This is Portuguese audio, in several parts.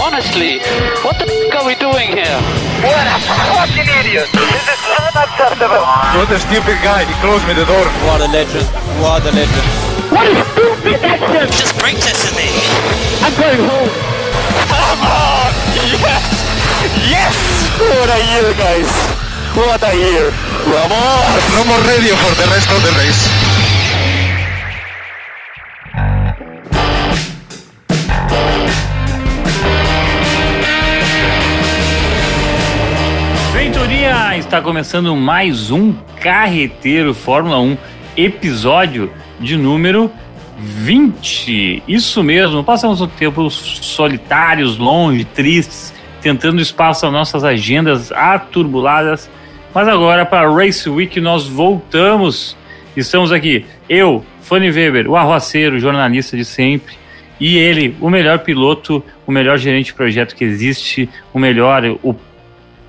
Honestly, what the f are we doing here? What a fucking idiot! This is unacceptable! What a stupid guy, he closed me the door. What a legend, what a legend. What a stupid action! Just break this in me. I'm going home. Come on! Yes! Yes! What a year, guys! What a year! Vamos! No more radio for the rest of the race. Feitoria! Está começando mais um Carreteiro Fórmula 1, episódio de número 20. Isso mesmo, passamos um tempo solitários, longe, tristes, tentando espaço às nossas agendas aturbuladas, mas agora para Race Week nós voltamos. Estamos aqui, eu, Fanny Weber, o arroaceiro, jornalista de sempre, e ele, o melhor piloto, o melhor gerente de projeto que existe, o melhor, o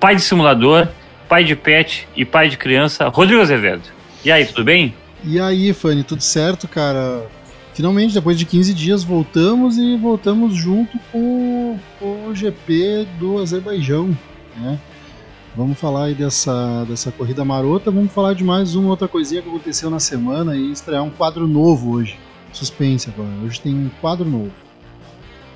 pai de simulador, pai de pet e pai de criança, Rodrigo Azevedo. E aí, tudo bem? E aí, Fanny, tudo certo, cara? Finalmente, depois de 15 dias, voltamos e voltamos junto com, o GP do Azerbaijão, né? Vamos falar aí dessa, dessa corrida marota, vamos falar de mais uma outra coisinha que aconteceu na semana e estrear um quadro novo hoje. Suspense agora, hoje tem um quadro novo.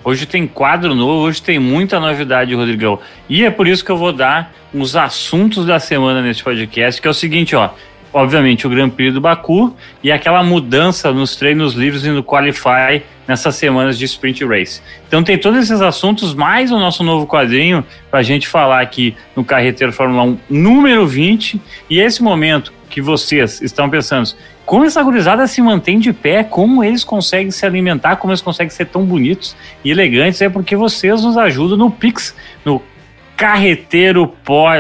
Hoje tem quadro novo, hoje tem muita novidade, Rodrigão. E é por isso que eu vou dar os assuntos da semana nesse podcast, que é o seguinte, ó. Obviamente, o Grand Prix do Baku e aquela mudança nos treinos livres e no Qualify nessas semanas de Sprint Race. Então tem todos esses assuntos, mais o nosso novo quadrinho para a gente falar aqui no Carreteiro Fórmula 1 número 20. E esse momento que vocês estão pensando, como essa gurizada se mantém de pé, como eles conseguem se alimentar, como eles conseguem ser tão bonitos e elegantes, é porque vocês nos ajudam no Pix, no carreteiro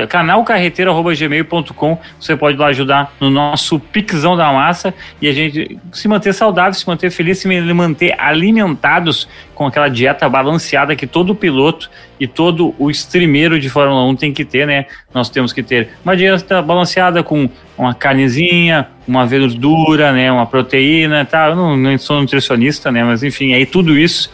canal carreteiro@gmail.com. Você pode lá ajudar no nosso pixão da massa e a gente se manter saudável, se manter feliz, se manter alimentados com aquela dieta balanceada que todo piloto e todo o streameiro de Fórmula 1 tem que ter, né? Nós temos que ter uma dieta balanceada com uma carnezinha, uma verdura, né, uma proteína, tá? Eu não, não sou nutricionista, né, mas enfim, aí tudo isso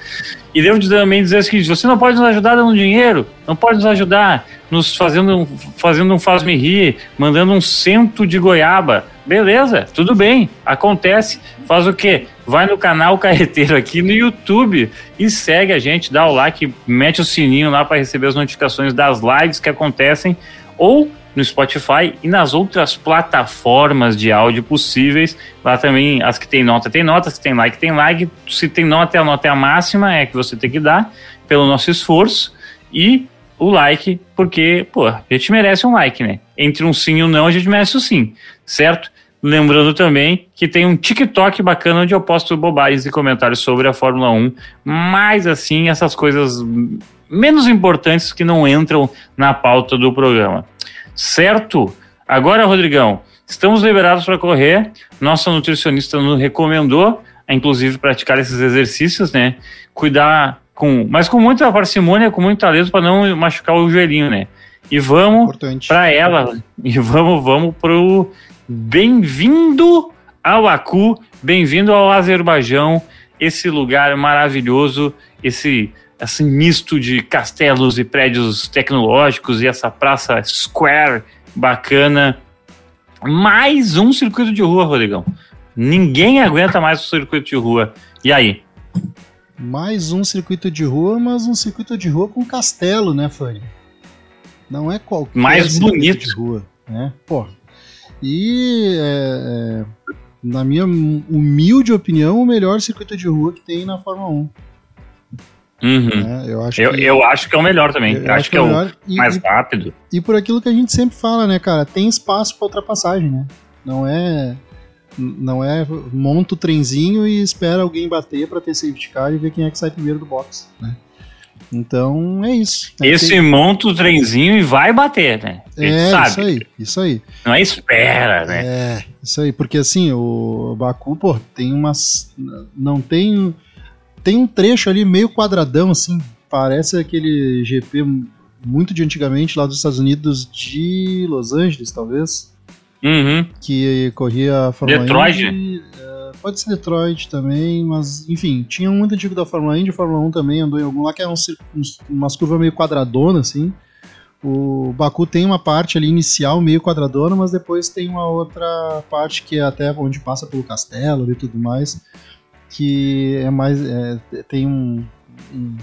e devo também dizer o seguinte: você não pode nos ajudar dando dinheiro, não pode nos ajudar nos fazendo, fazendo um faz-me rir, mandando um cento de goiaba. Beleza, tudo bem, acontece. Faz o quê? Vai no canal Carreteiro aqui no YouTube e segue a gente, dá o like, mete o sininho lá para receber as notificações das lives que acontecem ou no Spotify e nas outras plataformas de áudio possíveis. Lá também, as que tem nota, tem nota, se tem like, tem like. Se tem nota, a nota é a máxima, é que você tem que dar pelo nosso esforço. E o like, porque, pô, a gente merece um like, né? Entre um sim e um não, a gente merece o sim, certo? Lembrando também que tem um TikTok bacana onde eu posto bobagens e comentários sobre a Fórmula 1, mas assim, essas coisas menos importantes que não entram na pauta do programa. Certo? Agora, Rodrigão, estamos liberados para correr. Nossa nutricionista nos recomendou, inclusive, praticar esses exercícios, né? Cuidar com, mas com muita parcimônia, com muito talento para não machucar o joelhinho, né? E vamos para ela. E vamos, vamos pro bem-vindo ao Baku, bem-vindo ao Azerbaijão, esse lugar maravilhoso, esse assim misto de castelos e prédios tecnológicos e essa praça square bacana. Mais um circuito de rua, Rodrigão. Ninguém aguenta mais o circuito de rua. E aí? Mais um circuito de rua, mas um circuito de rua com castelo, né, Fanny? Não é qualquer mais bonito de rua, né? Pô. E é, é, na minha humilde opinião, o melhor circuito de rua que tem na Fórmula 1. Uhum. Né? Eu, acho eu, que, eu acho que é o melhor também. Eu, eu acho, que é, o, é o mais e, rápido. E por aquilo que a gente sempre fala, né, cara? Tem espaço para ultrapassagem, né? Não é. Não é monta o trenzinho e espera alguém bater para ter safety car e ver quem é que sai primeiro do box, né? Então é isso. É Esse tem... monta o trenzinho e vai bater, né? É, sabe. isso aí, isso aí. Não é espera, né? É, isso aí, porque assim, o Baku, pô, tem umas. Não tem tem um trecho ali meio quadradão, assim, parece aquele GP muito de antigamente lá dos Estados Unidos de Los Angeles, talvez. Uhum. Que corria a Fórmula Detroit. 1 e, uh, pode ser Detroit também, mas enfim, tinha um muito antigo da Fórmula Indy, a Fórmula 1 também andou em algum lá que é um, uns- umas curvas meio quadradona, assim. O Baku tem uma parte ali inicial meio quadradona, mas depois tem uma outra parte que é até onde passa pelo castelo e tudo mais, que é mais. é, tem um, um,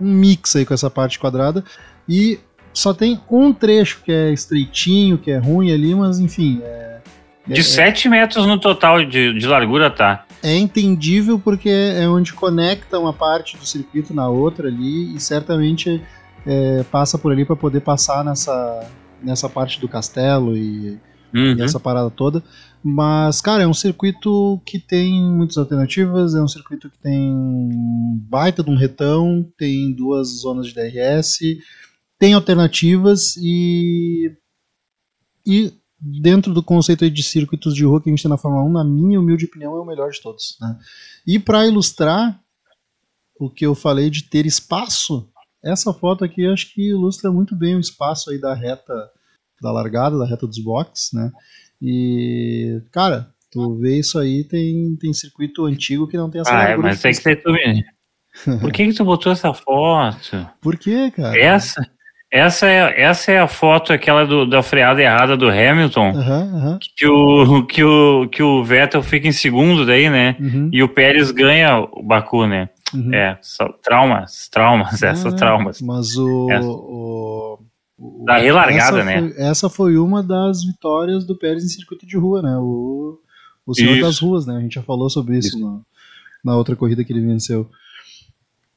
um mix aí com essa parte quadrada. E só tem um trecho que é estreitinho, que é ruim ali, mas enfim. É, De é- 7 metros no total de, de largura, tá? é entendível porque é onde conecta uma parte do circuito na outra ali e certamente é, passa por ali para poder passar nessa, nessa parte do castelo e, Uhum. e essa parada toda. Mas, cara, é um circuito que tem muitas alternativas, é um circuito que tem baita de um retão, tem duas zonas de DRS, tem alternativas e. E dentro do conceito de circuitos de rua que a gente tem na Fórmula 1, na minha humilde opinião, é o melhor de todos. Né? E para ilustrar o que eu falei de ter espaço, essa foto aqui acho que ilustra muito bem o espaço aí da reta da largada, da reta dos boxes, né? E, cara, tu vê isso aí, tem, tem circuito antigo que não tem essa Ah, é, mas tem que ser tu mesmo. Por que, que tu botou essa foto? Por quê, cara? Essa, essa, é, essa é a foto, aquela do, da freada errada do Hamilton, Aham, aham. que o, que, o, que o Vettel fica em segundo daí, né? uhum, E o Pérez ganha o Baku, né? uhum. É, só- traumas, traumas, essas Ah, traumas. Mas o. Essa. o, o- Da relargada, essa né? Foi, essa foi uma das vitórias do Pérez em circuito de rua, né? O, o Senhor Isso. das Ruas, né? A gente já falou sobre isso, Isso. na, na outra corrida que ele venceu.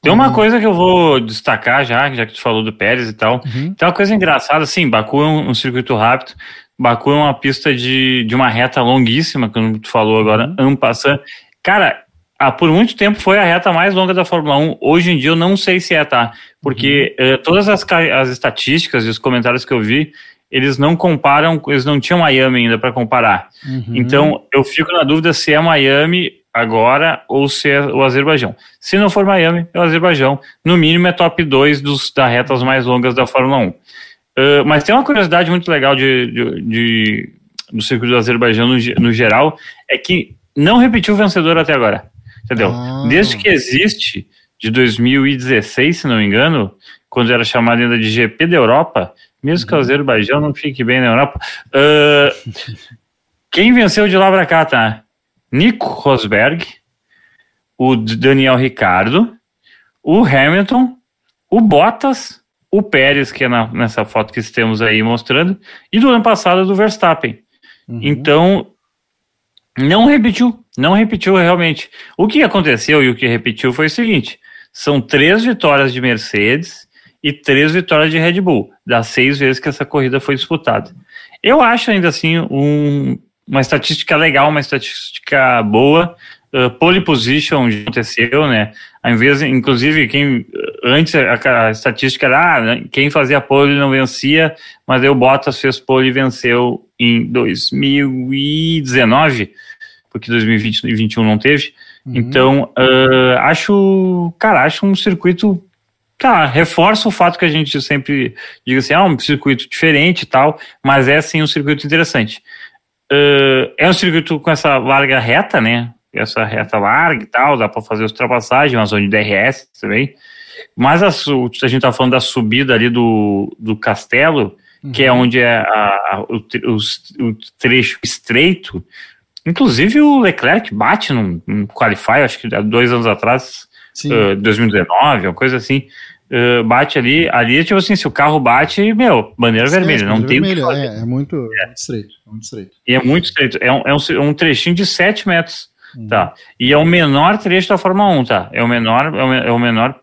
Tem uma Uhum. coisa que eu vou destacar já, já que tu falou do Pérez e tal. Uhum. Tem uma coisa engraçada, assim, Baku é um, um circuito rápido, Baku é uma pista de, de uma reta longuíssima, como tu falou agora, Uhum. ano passando. Cara, ah, por muito tempo foi a reta mais longa da Fórmula 1. Hoje em dia eu não sei se é, tá? Porque Uhum. eh, todas as, as estatísticas e os comentários que eu vi, eles não comparam, eles não tinham Miami ainda para comparar. Uhum. Então eu fico na dúvida se é Miami agora ou se é o Azerbaijão. Se não for Miami, é o Azerbaijão. No mínimo é top 2 dos, das retas mais longas da Fórmula 1. Uh, mas tem uma curiosidade muito legal de, de, de- do circuito do Azerbaijão no, no geral, é que não repetiu o vencedor até agora. Entendeu? Ah. Desde que existe, de 2016, se não me engano, quando era chamado ainda de GP da Europa, mesmo que o Azerbaijão não fique bem na Europa, uh, quem venceu de lá pra cá, tá? Nico Rosberg, o Daniel Ricardo, o Hamilton, o Bottas, o Pérez, que é na- nessa foto que temos aí mostrando, e do ano passado do Verstappen. Uhum. Então, não repetiu, não repetiu realmente. O que aconteceu e o que repetiu foi o seguinte: são três vitórias de Mercedes e três vitórias de Red Bull, das seis vezes que essa corrida foi disputada. Eu acho ainda assim um- uma estatística legal, uma estatística boa. Uh, pole position já aconteceu, né? Ao invés, inclusive, quem antes a, a estatística era ah, né, quem fazia pole não vencia, mas aí o Bottas fez pole e venceu em 2019, porque 2020 e 2021 não teve. Uhum. Então, uh, acho, cara, acho um circuito Tá, reforça o fato que a gente sempre diga assim, ah, um circuito diferente e tal, mas é sim um circuito interessante. Uh, é um circuito com essa larga reta, né? Essa reta larga e tal, dá para fazer as ultrapassagens, uma zona de DRS também. Mas a, a gente tá falando da subida ali do, do castelo, que é onde é a- a- o, os- o trecho estreito. Inclusive o Leclerc bate num, num qualify, acho que há dois anos atrás, uh, 2019, uma coisa assim. Uh, bate ali, ali, tipo assim, se o carro bate, meu, bandeira Sim, vermelha, não tem o vermelha, fazer. é, é muito, é muito estreito. É muito estreito. E é muito estreito. É um, é um, é um trechinho de 7 metros. Uhum. Tá. E é o menor trecho da Fórmula 1, tá? É o menor, é o, é o menor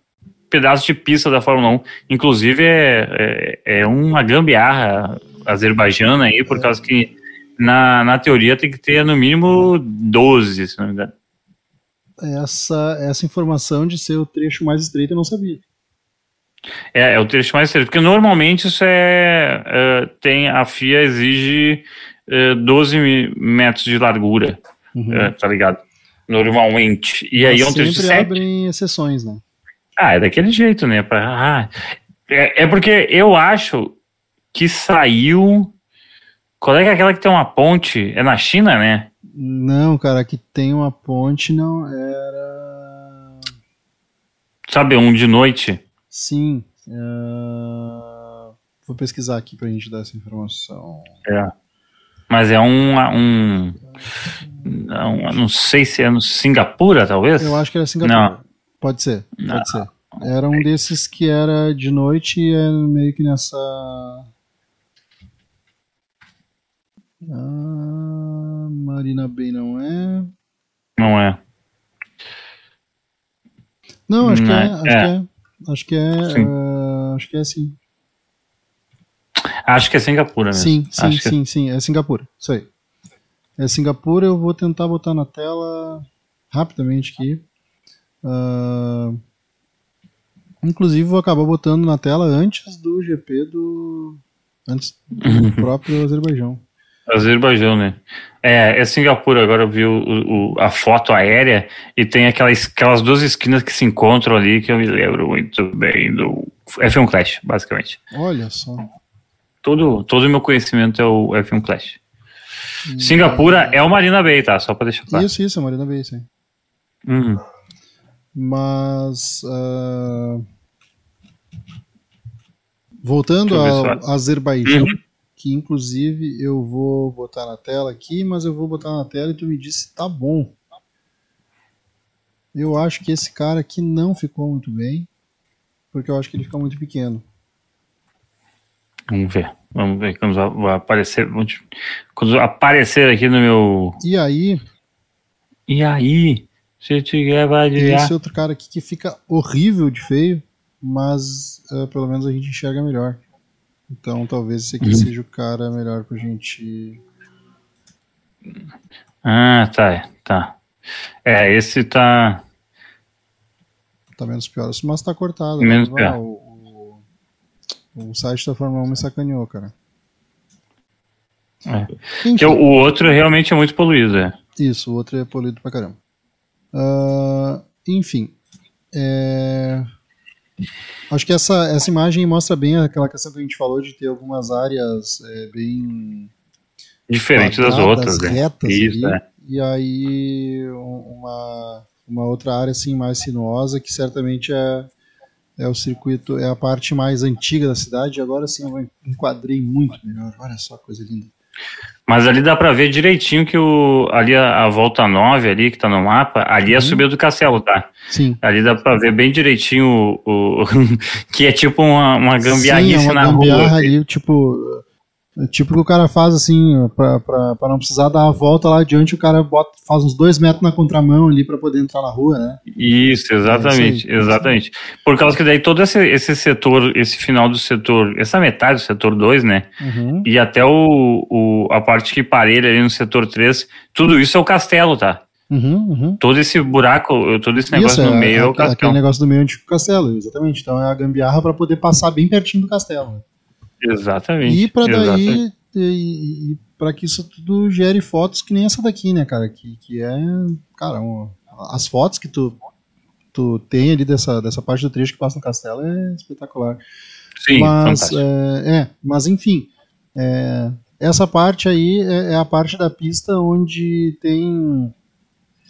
pedaço de pista da Fórmula 1. Inclusive, é, é, é uma gambiarra azerbaijana aí, por causa que na, na teoria tem que ter no mínimo 12, se não me engano. Essa, essa informação de ser o trecho mais estreito eu não sabia. É, é o trecho mais estreito, porque normalmente isso é, é, tem, a FIA exige é, 12 mi- metros de largura, Uhum. é, tá ligado? Normalmente. E aí é um Mas trecho de sempre 7. abrem exceções, né? Ah, é daquele jeito, né? Pra, ah, é, é porque eu acho que saiu. Qual é que é aquela que tem uma ponte? É na China, né? Não, cara, aqui tem uma ponte, não era. Sabe, um de noite. Sim. é, Vou pesquisar aqui pra gente dar essa informação. É. Mas é um, um, não, não sei se é no Singapura, talvez? Eu acho que era Singapura. Não. Pode ser, Não. pode ser. Era um desses que era de noite e é meio que nessa. Ah, Marina Bay não é. Não é. Não, acho que é. Não, Acho é. que é. Acho que é. Ah, acho que é sim. Acho que é Singapura mesmo. Sim, sim, Acho que- sim, sim. É Singapura. Isso aí. É Singapura, eu vou tentar botar na tela rapidamente aqui. Ah, inclusive, vou acabar botando na tela antes do GP do. Antes do próprio Azerbaijão. Azerbaijão, né? É, é Singapura. Agora eu vi o- o- a foto aérea e tem aquelas, aquelas duas esquinas que se encontram ali que eu me lembro muito bem do F1 Clash, basicamente. Olha só. Todo todo o meu conhecimento é o F1 Clash. Singapura é o Marina Bay, tá? Só pra deixar claro. Isso, isso, a Marina Bay, sim. Uhum. Mas. ah, voltando ao. Azerbaijão, Uhum. Que inclusive eu vou botar na tela aqui, mas eu vou botar na tela e tu me diz se tá bom. Eu acho que esse cara aqui não ficou muito bem, porque eu acho que ele fica muito pequeno. Vamos ver. Vamos ver quando vai- aparecer. Quando aparecer aqui no meu. E aí, E aí? Se tiver, vai adivinhar. esse outro cara aqui que fica horrível de feio, mas ah, pelo menos a gente enxerga melhor. Então talvez esse aqui seja o cara melhor pra gente Ah, tá. Tá. É, esse tá. Tá menos pior, mas tá cortado. Menos né? pior. O, o, o site da Fórmula 1 me sacaneou, cara. É. Enfim, Que o, outro realmente é muito poluído, é. Isso, o outro é polido pra caramba. Ah, enfim. é, Acho que essa, essa imagem mostra bem aquela questão que a gente falou de ter algumas áreas é, bem Diferente das outras, né? retas Isso, ali, é. e aí um- uma, uma outra área assim mais sinuosa que certamente é, é o circuito, é a parte mais antiga da cidade, agora sim eu enquadrei muito melhor, olha só que coisa linda. Mas ali dá pra ver direitinho que o, ali a, a volta 9 ali, que tá no mapa, ali é a Uhum. subida do castelo, tá? Sim. Ali dá pra ver bem direitinho o, o- que é tipo uma, uma gambiarrice Sim, é uma na gambiarra rua. ali, tipo, tipo que o cara faz assim, pra, pra, pra não precisar dar a volta lá adiante, o cara bota, faz uns dois metros na contramão ali pra poder entrar na rua, né? Isso, exatamente, É isso aí. exatamente. Por causa que daí todo esse, esse setor, esse final do setor, essa metade do setor 2, né? Uhum. E até o, o, a parte que parelha ali no setor 3, tudo isso é o castelo, tá? Uhum, uhum. Todo esse buraco, todo esse negócio Isso, no meio é, o aquele castelo. negócio do meio antigo castelo, exatamente. Então é a gambiarra pra poder passar bem pertinho do castelo. Exatamente. E exatamente. daí, e, e para que isso tudo gere fotos que nem essa daqui, né, cara? Que, que é, cara, um- as fotos que tu, tu tem ali dessa, dessa parte do trecho que passa no castelo é espetacular. Sim, mas, fantástico. é, é, mas enfim, é, essa parte aí é, é a parte da pista onde tem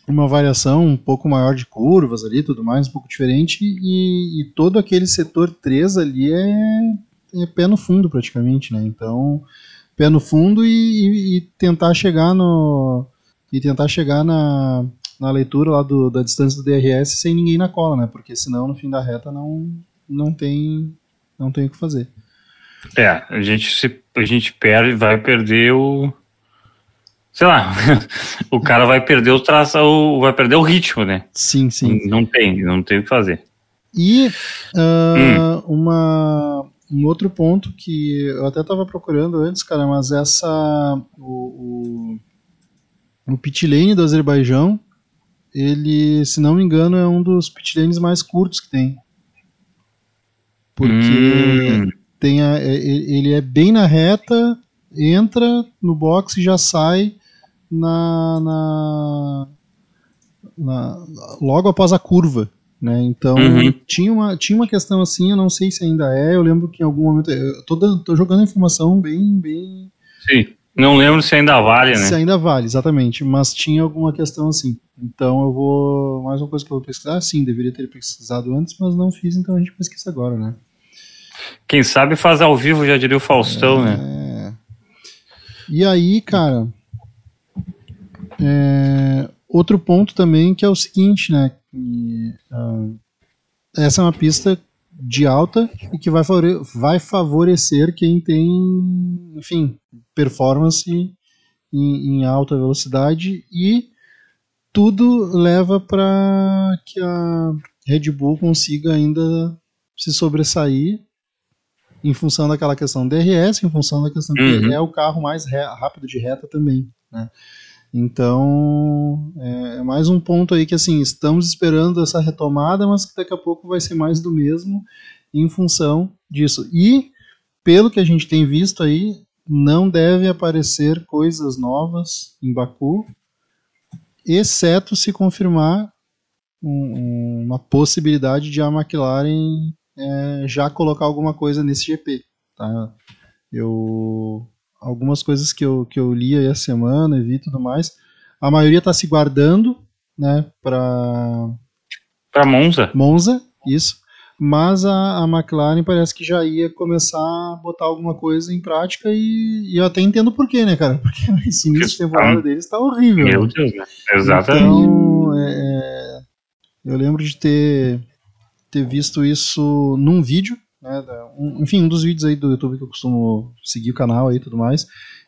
uma variação um pouco maior de curvas ali, tudo mais, um pouco diferente, e, e todo aquele setor 3 ali é, é pé no fundo praticamente, né? Então, pé no fundo e, e- e tentar chegar no e tentar chegar na, na leitura lá do, da distância do DRS sem ninguém na cola, né? Porque senão no fim da reta não não tem não tem o que fazer. É, a gente, se, a gente perde, vai perder o. Sei lá, o cara vai perder o traço, o- vai perder o ritmo, né? Sim, sim. Não tem, não tem o que fazer. E ah, uma, um outro ponto que eu até estava procurando antes, cara, mas essa. O, o, o pit lane do Azerbaijão, ele, se não me engano, é um dos pit lanes mais curtos que tem. Porque Hum, tem a- é- é- ele é bem na reta, entra no box e já sai na, na- na- logo após a curva. Né? Então Uhum. tinha, uma, tinha uma questão assim, eu não sei se ainda é, eu lembro que em algum momento. Eu tô, dando- tô jogando informação bem, bem, sim. Não lembro se ainda vale, Se né? ainda vale, exatamente. Mas tinha alguma questão assim. Então eu vou. Mais uma coisa que eu vou pesquisar. Sim, deveria ter pesquisado antes, mas não fiz, então a gente pesquisa agora, né? Quem sabe faz ao vivo, já diria o Faustão, né? É. E aí, cara. é, Outro ponto também que é o seguinte, né? Que, ah, essa é uma pista de alta e que vai, favore- vai favorecer quem tem, enfim, performance em, em alta velocidade e tudo leva para que a Red Bull consiga ainda se sobressair em função daquela questão DRS, em função da questão que Uhum. é o carro mais rápido de reta também, né? Então, é, é mais um ponto aí que assim, estamos esperando essa retomada, mas que daqui a pouco vai ser mais do mesmo em função disso. E, pelo que a gente tem visto aí, não deve aparecer coisas novas em Baku, exceto se confirmar um- uma possibilidade de a McLaren é, já colocar alguma coisa nesse GP. Tá? Eu, algumas coisas que eu, que eu li aí a semana e vi tudo mais, a maioria está se guardando né, para Pra Monza. Monza, isso. Mas a, a McLaren parece que já ia começar a botar alguma coisa em prática e, e eu até entendo por quê, né, cara? Porque esse início de temporada deles tá horrível. Meu né? Deus, né? Exatamente. Então, é, é, eu lembro de ter, ter visto isso num vídeo, né, um- enfim, um dos vídeos aí do YouTube que eu costumo seguir o canal aí e tudo mais,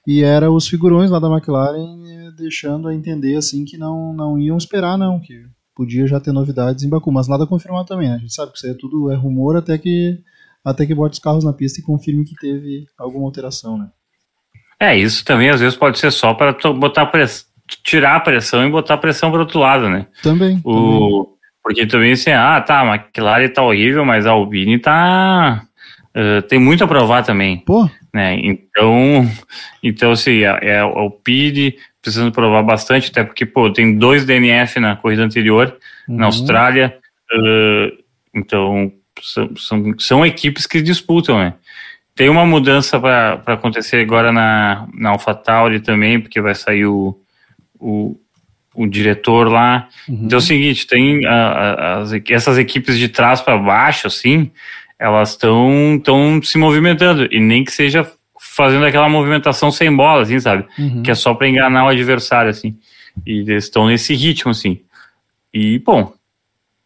e era os figurões lá da McLaren eh, deixando a entender assim que não, não iam esperar não, que podia já ter novidades em Baku, mas nada confirmado também, né? a gente sabe que isso aí é tudo é rumor até que até que bote os carros na pista e confirme que teve alguma alteração, né? É, isso também às vezes pode ser só para botar press... tirar a pressão e botar a pressão para outro lado, né? Também. também. Porque também assim, ah, tá, a McLaren tá horrível, mas a Albine tá. eh, tem muito a provar também, Pô, né? Então, então assim, é, é o PID precisando provar bastante, até porque, pô, tem dois DNF na corrida anterior, na Uhum. Austrália, eh, então são, são, são equipes que disputam, né? Tem uma mudança para acontecer agora na, na AlphaTauri também, porque vai sair o, o, o diretor lá. Uhum. Então é o seguinte, tem a- a- as, essas equipes de trás para baixo, assim, elas estão tão se movimentando, e nem que seja fazendo aquela movimentação sem bola, assim, sabe? Uhum. Que é só para enganar o adversário, assim. E eles estão nesse ritmo, assim. E, bom,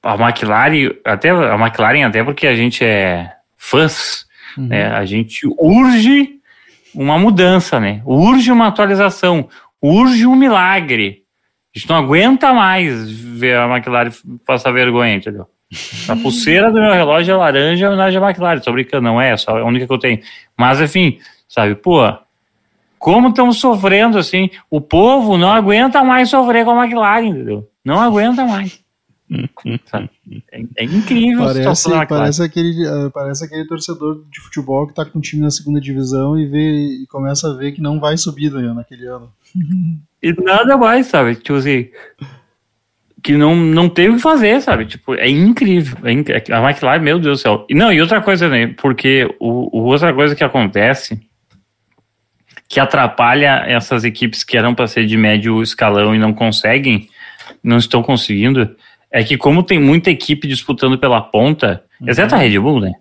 a McLaren, até a McLaren, até porque a gente é fãs, Uhum. né? A gente urge uma mudança, né? Urge uma atualização, urge um milagre. A gente não aguenta mais ver a McLaren passar vergonha, entendeu? A pulseira do meu relógio é laranja, homenagem à McLaren. Tô brincando, não é, só é a única que eu tenho. Mas, enfim, sabe, pô, como estamos sofrendo, assim, o povo não aguenta mais sofrer com a McLaren, entendeu? Não aguenta mais. É, é incrível Parece, parece, aquele, eh, parece aquele torcedor de futebol que tá com um time na segunda divisão e, vê, e começa a ver que não vai subir né, naquele ano. E nada mais, sabe? Tipo assim. Que não, não tem o que fazer, sabe? Tipo, é incrível. É inc- a McLaren, meu Deus do céu. E não, e outra coisa, né? Porque o, o outra coisa que acontece que atrapalha essas equipes que eram para ser de médio escalão e não conseguem, não estão conseguindo, é que como tem muita equipe disputando pela ponta, exceto a Red Bull, né?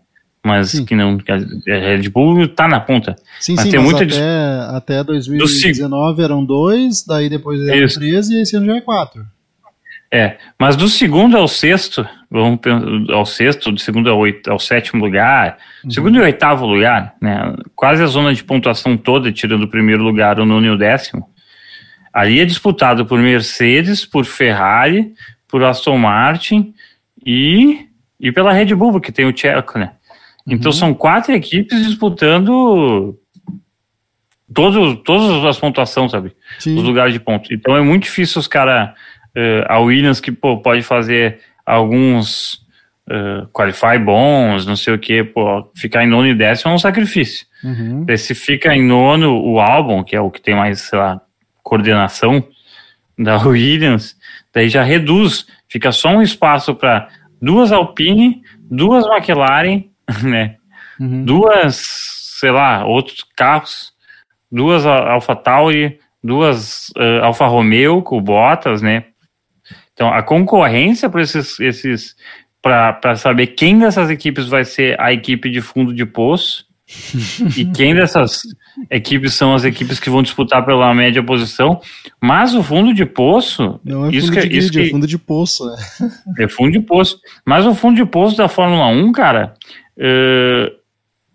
Mas Sim. que não. que A Red Bull tá na ponta. Sim, Mas sim, tem mas muita até, até 2019 eram dois, daí depois eram Isso. 13 e esse ano já é quatro. É, mas do segundo ao sexto, vamos ao sexto, do segundo ao, oito, ao sétimo lugar, segundo e oitavo lugar, né, quase a zona de pontuação toda, tirando o primeiro lugar, o nono e o décimo, ali é disputado por Mercedes, por Ferrari, por Aston Martin e, e pela Red Bull, porque tem o Checo, né? Então são quatro equipes disputando todo, todas as pontuações, sabe? Sim. os lugares de ponto. Então é muito difícil os caras. a Williams que pô, pode fazer alguns uh, qualify bons, não sei o que, pô, ficar em nono e décimo é um sacrifício. Uhum. Se fica em nono o álbum, que é o que tem mais, sei lá, coordenação da Williams, daí já reduz, fica só um espaço para duas Alpine, duas McLaren, né? Uhum. duas, sei lá, outros carros duas Alfa Tauri, duas uh, Alfa Romeo com Bottas, né? Então a concorrência para esses, esses para saber quem dessas equipes vai ser a equipe de fundo de poço e quem dessas equipes são as equipes que vão disputar pela média posição, mas o fundo de poço. Não é isso fundo que, de isso grid, que, é fundo de poço, né? é fundo de poço. Mas o fundo de poço da Fórmula 1, cara, uh,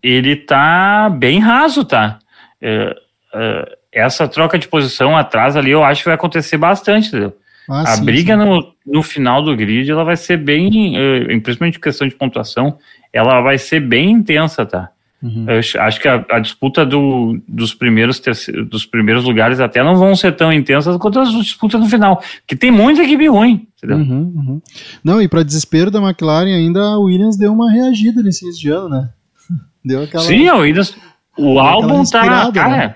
ele tá bem raso, tá? Uh, uh, essa troca de posição atrás ali eu acho que vai acontecer bastante, entendeu? Ah, a sim, briga sim. no, no final do grid ela vai ser bem, principalmente em questão de pontuação, ela vai ser bem intensa, tá? Uhum. Acho- que a, a disputa do, dos, primeiros dos primeiros lugares até não vão ser tão intensas quanto as disputas no final, que tem muita equipe ruim? Uhum, uhum. Não, e para desespero da McLaren, ainda a Williams deu uma reagida nesse início de ano, né? Deu aquela. Sim, a Williams, o álbum tá, respirada, cara, né?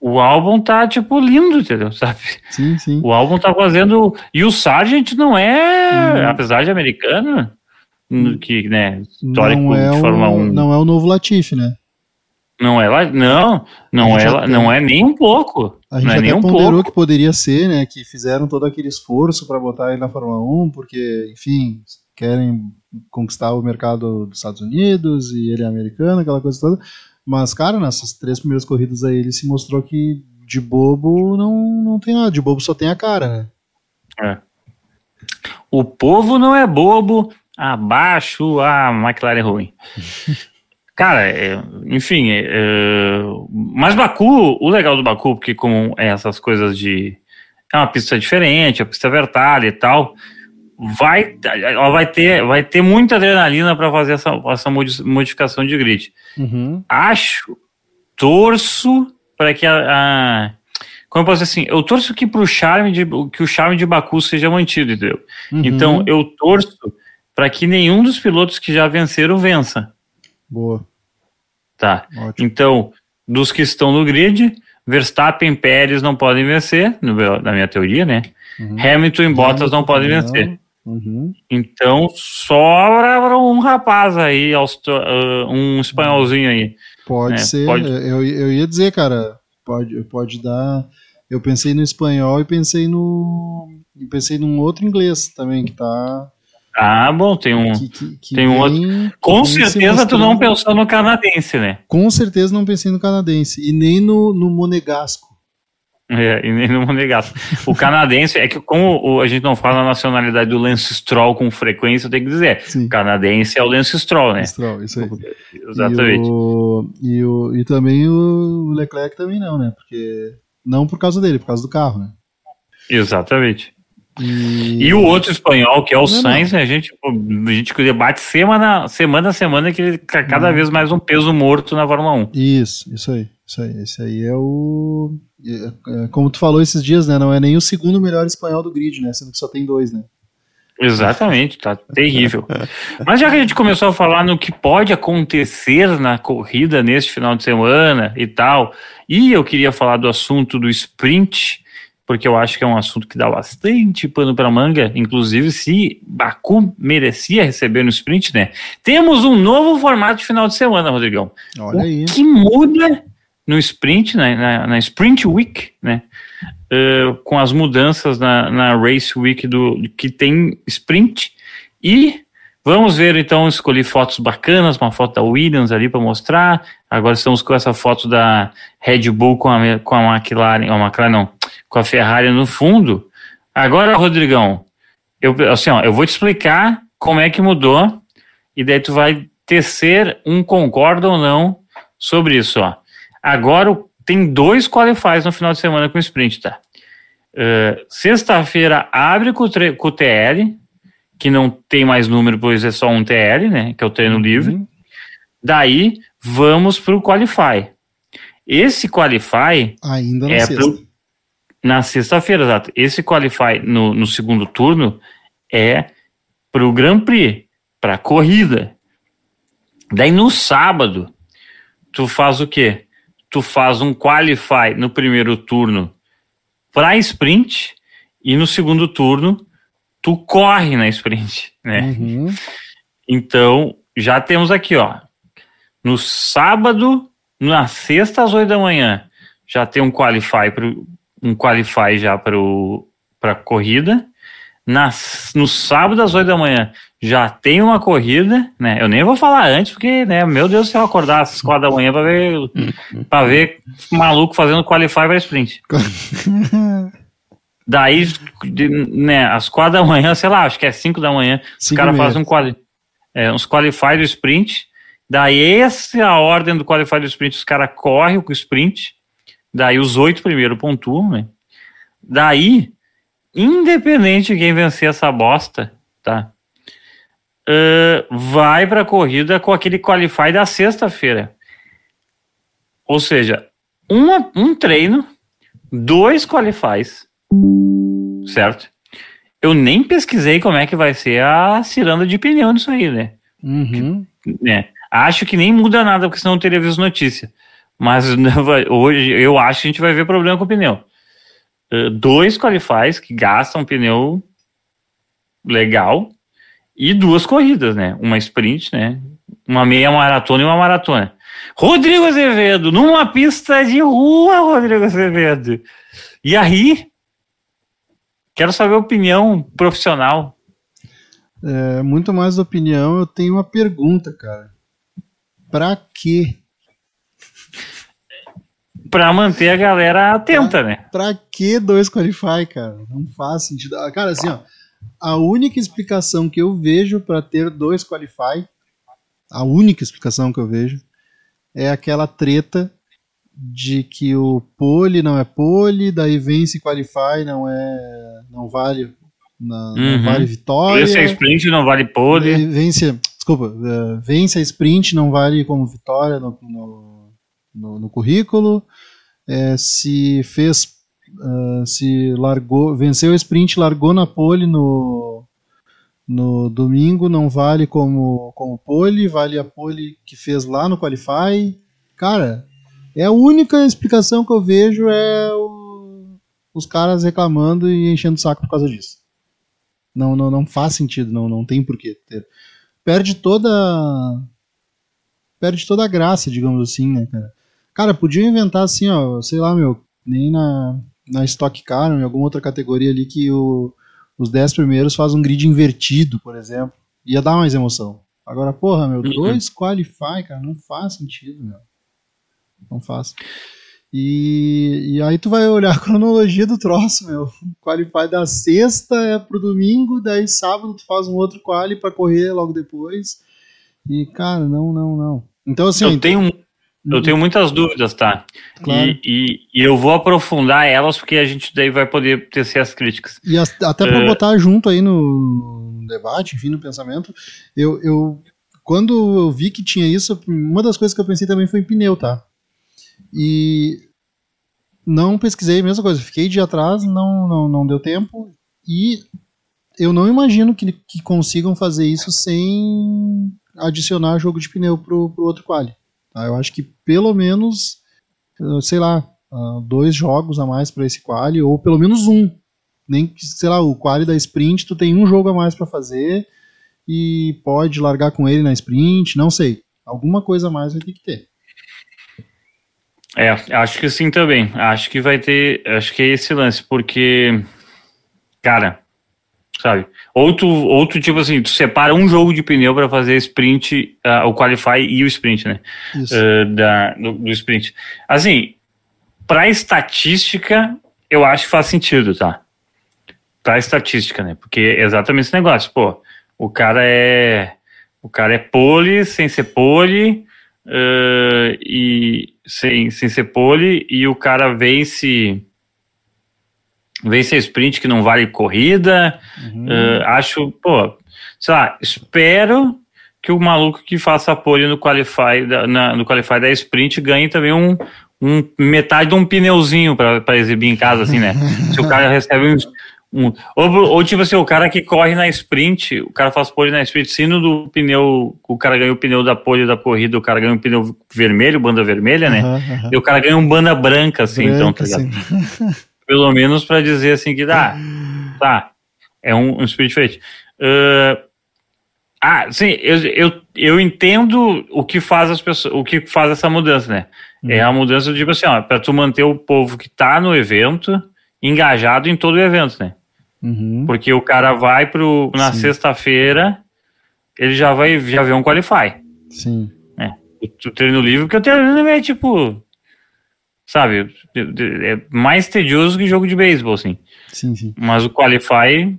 o álbum tá, tipo, lindo, entendeu, sabe? Sim, sim. O álbum tá fazendo, e o Sargent não é, Uhum. apesar de americano, que, né, histórico Não é, de Fórmula 1, o, não é o novo Latifi, né? não é lá, não, não é, tem- não é nem um pouco, A gente não é até nem um ponderou pouco. que poderia ser, né? Que fizeram todo aquele esforço para botar ele na Fórmula 1, porque, enfim, querem conquistar o mercado dos Estados Unidos e ele é americano, aquela coisa toda. Mas, cara, nessas três primeiras corridas aí ele se mostrou que de bobo não, não tem nada, de bobo só tem a cara, né? O povo não é bobo, abaixo a McLaren ruim. Cara, é, enfim, é, é, mas Baku, o legal do Baku, porque como é essas coisas de. É uma pista diferente, a pista vertalha e tal, vai, ela vai, ter, vai ter muita adrenalina para fazer essa, essa modi- modificação de grid. Uhum. Acho, torço para que a, a- Como eu posso dizer assim, eu torço que, pro charme de, que o charme de Baku seja mantido, entendeu? Uhum. Então eu torço para que nenhum dos pilotos que já venceram vença, Boa, tá? ótimo. Então, dos que estão no grid, Verstappen e Pérez não podem vencer, no na minha teoria, né? Uhum. Hamilton e Bottas não podem Não. vencer. Uhum. Então, sobra um rapaz aí, ah, um espanholzinho aí. Pode É, ser. pode. Eu, eu ia dizer, cara, pode, pode dar. Eu pensei no espanhol e pensei no. Pensei num outro inglês também, que tá. Ah, bom, tem um. Que, que, que Tem um outro- Com certeza tu não pensou no canadense, né? Com certeza não pensei no canadense. E nem no, no monegasco. É, e nem no Monegasco. O canadense, é que como a gente não fala a nacionalidade do Lance Stroll com frequência, eu tenho que dizer. Sim. O canadense é o Lance Stroll, né? Stroll, isso aí. Exatamente. E, o, e, o, e também o Leclerc também não, né? Porque. Não por causa dele, por causa do carro, né? Exatamente. E, E o outro espanhol, que é o Não, Sainz, né? A gente, a gente debate semana, semana a semana que ele tá cada Uhum. vez mais um peso morto na Fórmula 1. Isso, isso aí, isso aí. Esse aí é o. é- é, como tu falou esses dias, né? Não é nem o segundo melhor espanhol do grid, né? Sendo que só tem dois, né? Exatamente, tá terrível. Mas já que a gente começou a falar no que pode acontecer na corrida neste final de semana e tal, e eu queria falar do assunto do sprint, porque eu acho que é um assunto que dá bastante pano para manga, inclusive se Baku merecia receber no sprint, né? Temos um novo formato de final de semana, Rodrigão. Olha o aí. que muda no sprint, na, na, na Sprint Week, né? Uh, com as mudanças na, na Race Week do que tem sprint. E vamos ver então, escolhi fotos bacanas, uma foto da Williams ali para mostrar. Agora estamos com essa foto da Red Bull com a, com a McLaren, a McLaren não, com a Ferrari no fundo. Agora, Rodrigão, eu, assim, ó, eu vou te explicar como é que mudou e daí tu vai tecer um concorda ou não sobre isso, ó. Agora tem dois qualifies no final de semana com sprint, tá? Uh, Sexta-feira abre com com o TL, que não tem mais número, pois é só um TL, né? Que é o treino livre. Daí vamos para o qualify. Esse qualify Ainda na é sexta. pro- na sexta-feira, exato. Esse qualify no, no segundo turno é para o Grand Prix, para corrida. Daí no sábado, tu faz o quê? Tu faz um qualify no primeiro turno para sprint e no segundo turno tu corre na sprint, né? Uhum. Então, já temos aqui, ó. No sábado, Na sexta às 8 da manhã já tem um qualify um qualify já para para corrida. Na, no sábado às 8 da manhã já tem uma corrida, né? Eu nem vou falar antes, porque, né, meu Deus, se eu acordar às 4 da manhã para ver para ver maluco fazendo qualify para sprint. Daí, né, às 4 da manhã, sei lá, acho que é 5 da manhã, os Cinco e caras fazem um quali, é, uns qualify do sprint. Daí, essa é a ordem do qualify do sprint. Os caras correm com o sprint. Daí, os oito primeiro pontuam, né? Daí, independente de quem vencer essa bosta, tá? Ahn, vai pra corrida com aquele qualify da sexta-feira. Ou seja, uma, um treino, dois qualifies, certo? Eu nem pesquisei como é que vai ser a ciranda de pneu nisso aí, né? Uhum. né? Acho que nem muda nada, porque senão eu teria visto notícia. Mas né, hoje eu acho que a gente vai ver problema com o pneu. Uh, dois qualifies que gastam pneu legal e duas corridas, né? Uma sprint, né? Uma meia maratona e uma maratona. Rodrigo Azevedo, numa pista de rua, Rodrigo Azevedo. E aí, quero saber a opinião profissional. É, muito mais opinião, eu tenho uma pergunta, cara. Pra quê? Pra manter a galera atenta, né? Pra que dois qualify, cara? Não faz sentido. Ah, Cara, assim, ó, a única explicação que eu vejo pra ter dois qualify, a única explicação que eu vejo, é aquela treta de que o pole não é pole, daí vence qualify, não é, não vale, não Uhum. vale vitória. Esse é sprint, não vale pole. Ve- Vence, desculpa, eh, vence a sprint, não vale como vitória no, no, no- no currículo. Eh, se fez, ah, se largou, venceu a sprint, largou na pole no, no domingo, não vale como, como pole, vale a pole que fez lá no Qualify. Cara, é a única explicação que eu vejo é o- os caras reclamando e enchendo o saco por causa disso. Não, não, não faz sentido, não, não tem porquê ter. Perde toda. Perde toda a graça, digamos assim, né, cara? Cara, podia inventar assim, ó, sei lá, meu, nem na, na Stock Car, ou em alguma outra categoria ali que o, os 10 primeiros fazem um grid invertido, por exemplo. Ia dar mais emoção. Agora, porra, meu, Uhum. dois qualify, cara, não faz sentido, meu. Não faz. E, e aí tu vai olhar a cronologia do troço, meu. Qualify da sexta é pro domingo, daí sábado tu faz um outro quali pra correr logo depois. E, cara, não, não, não. Então, assim, ó, Eu tenho, eu tenho muitas dúvidas, tá? Claro. E, e, e eu vou aprofundar elas porque a gente daí vai poder tecer as críticas. E as- até para É. botar junto aí no debate, enfim, no pensamento, eu, eu quando eu vi que tinha isso, uma das coisas que eu pensei também foi em pneu, tá? E não pesquisei, mesma coisa, fiquei dia atrás, não, não, não deu tempo e eu não imagino que, que consigam fazer isso sem adicionar jogo de pneu pro, pro outro quali. Tá? Eu acho que pelo menos, eh, sei lá, ah, dois jogos a mais para esse quali, ou pelo menos um nem que, sei lá, o quali da sprint, tu tem um jogo a mais pra fazer e pode largar com ele na sprint, não sei. Alguma coisa a mais vai ter que ter. É, acho que sim também. Acho que vai ter. Acho que é esse lance, porque. Cara, sabe? Ou tu, ou tu tipo assim, tu separa um jogo de pneu pra fazer sprint, ah, o qualify e o sprint, né? Isso. eh, da, do, do sprint. Assim, pra estatística, eu acho que faz sentido, tá? Pra estatística, né? Porque é exatamente esse negócio, pô. O cara é. O cara é pole, sem ser pole, eh, e sem, sem ser pole, e o cara vence. Vence a sprint que não vale corrida. Eh, acho, pô, sei lá, espero que o maluco que faça pole no qualify da, na- no qualify da sprint ganhe também um, um metade de um pneuzinho pra exibir em casa, assim, né? Se o cara recebe uns- um. Ou, ou tipo assim, o cara que corre na sprint, o cara faz pole na sprint, sino do pneu, o cara ganha o pneu da pole da corrida, o cara ganha um pneu vermelho, banda vermelha, né? Aham, aham. E o cara ganha um banda branca, assim, então, tá Branca, ligado? assim. Pelo menos pra dizer assim que dá. Tá. É um, um spirit diferente. Ah, Ah, sim, eu, eu, eu entendo o que faz as pessoas, o que faz essa mudança, né? É a mudança tipo assim, ó, para tu manter o povo que tá no evento engajado em todo o evento, né? Uhum. Porque o cara vai pro na sexta-feira, ele já vai já vê um qualify. Sim. O, o treino livre, porque o treino livre é tipo, sabe, é mais tedioso que jogo de beisebol, assim. Sim, sim. Mas o qualify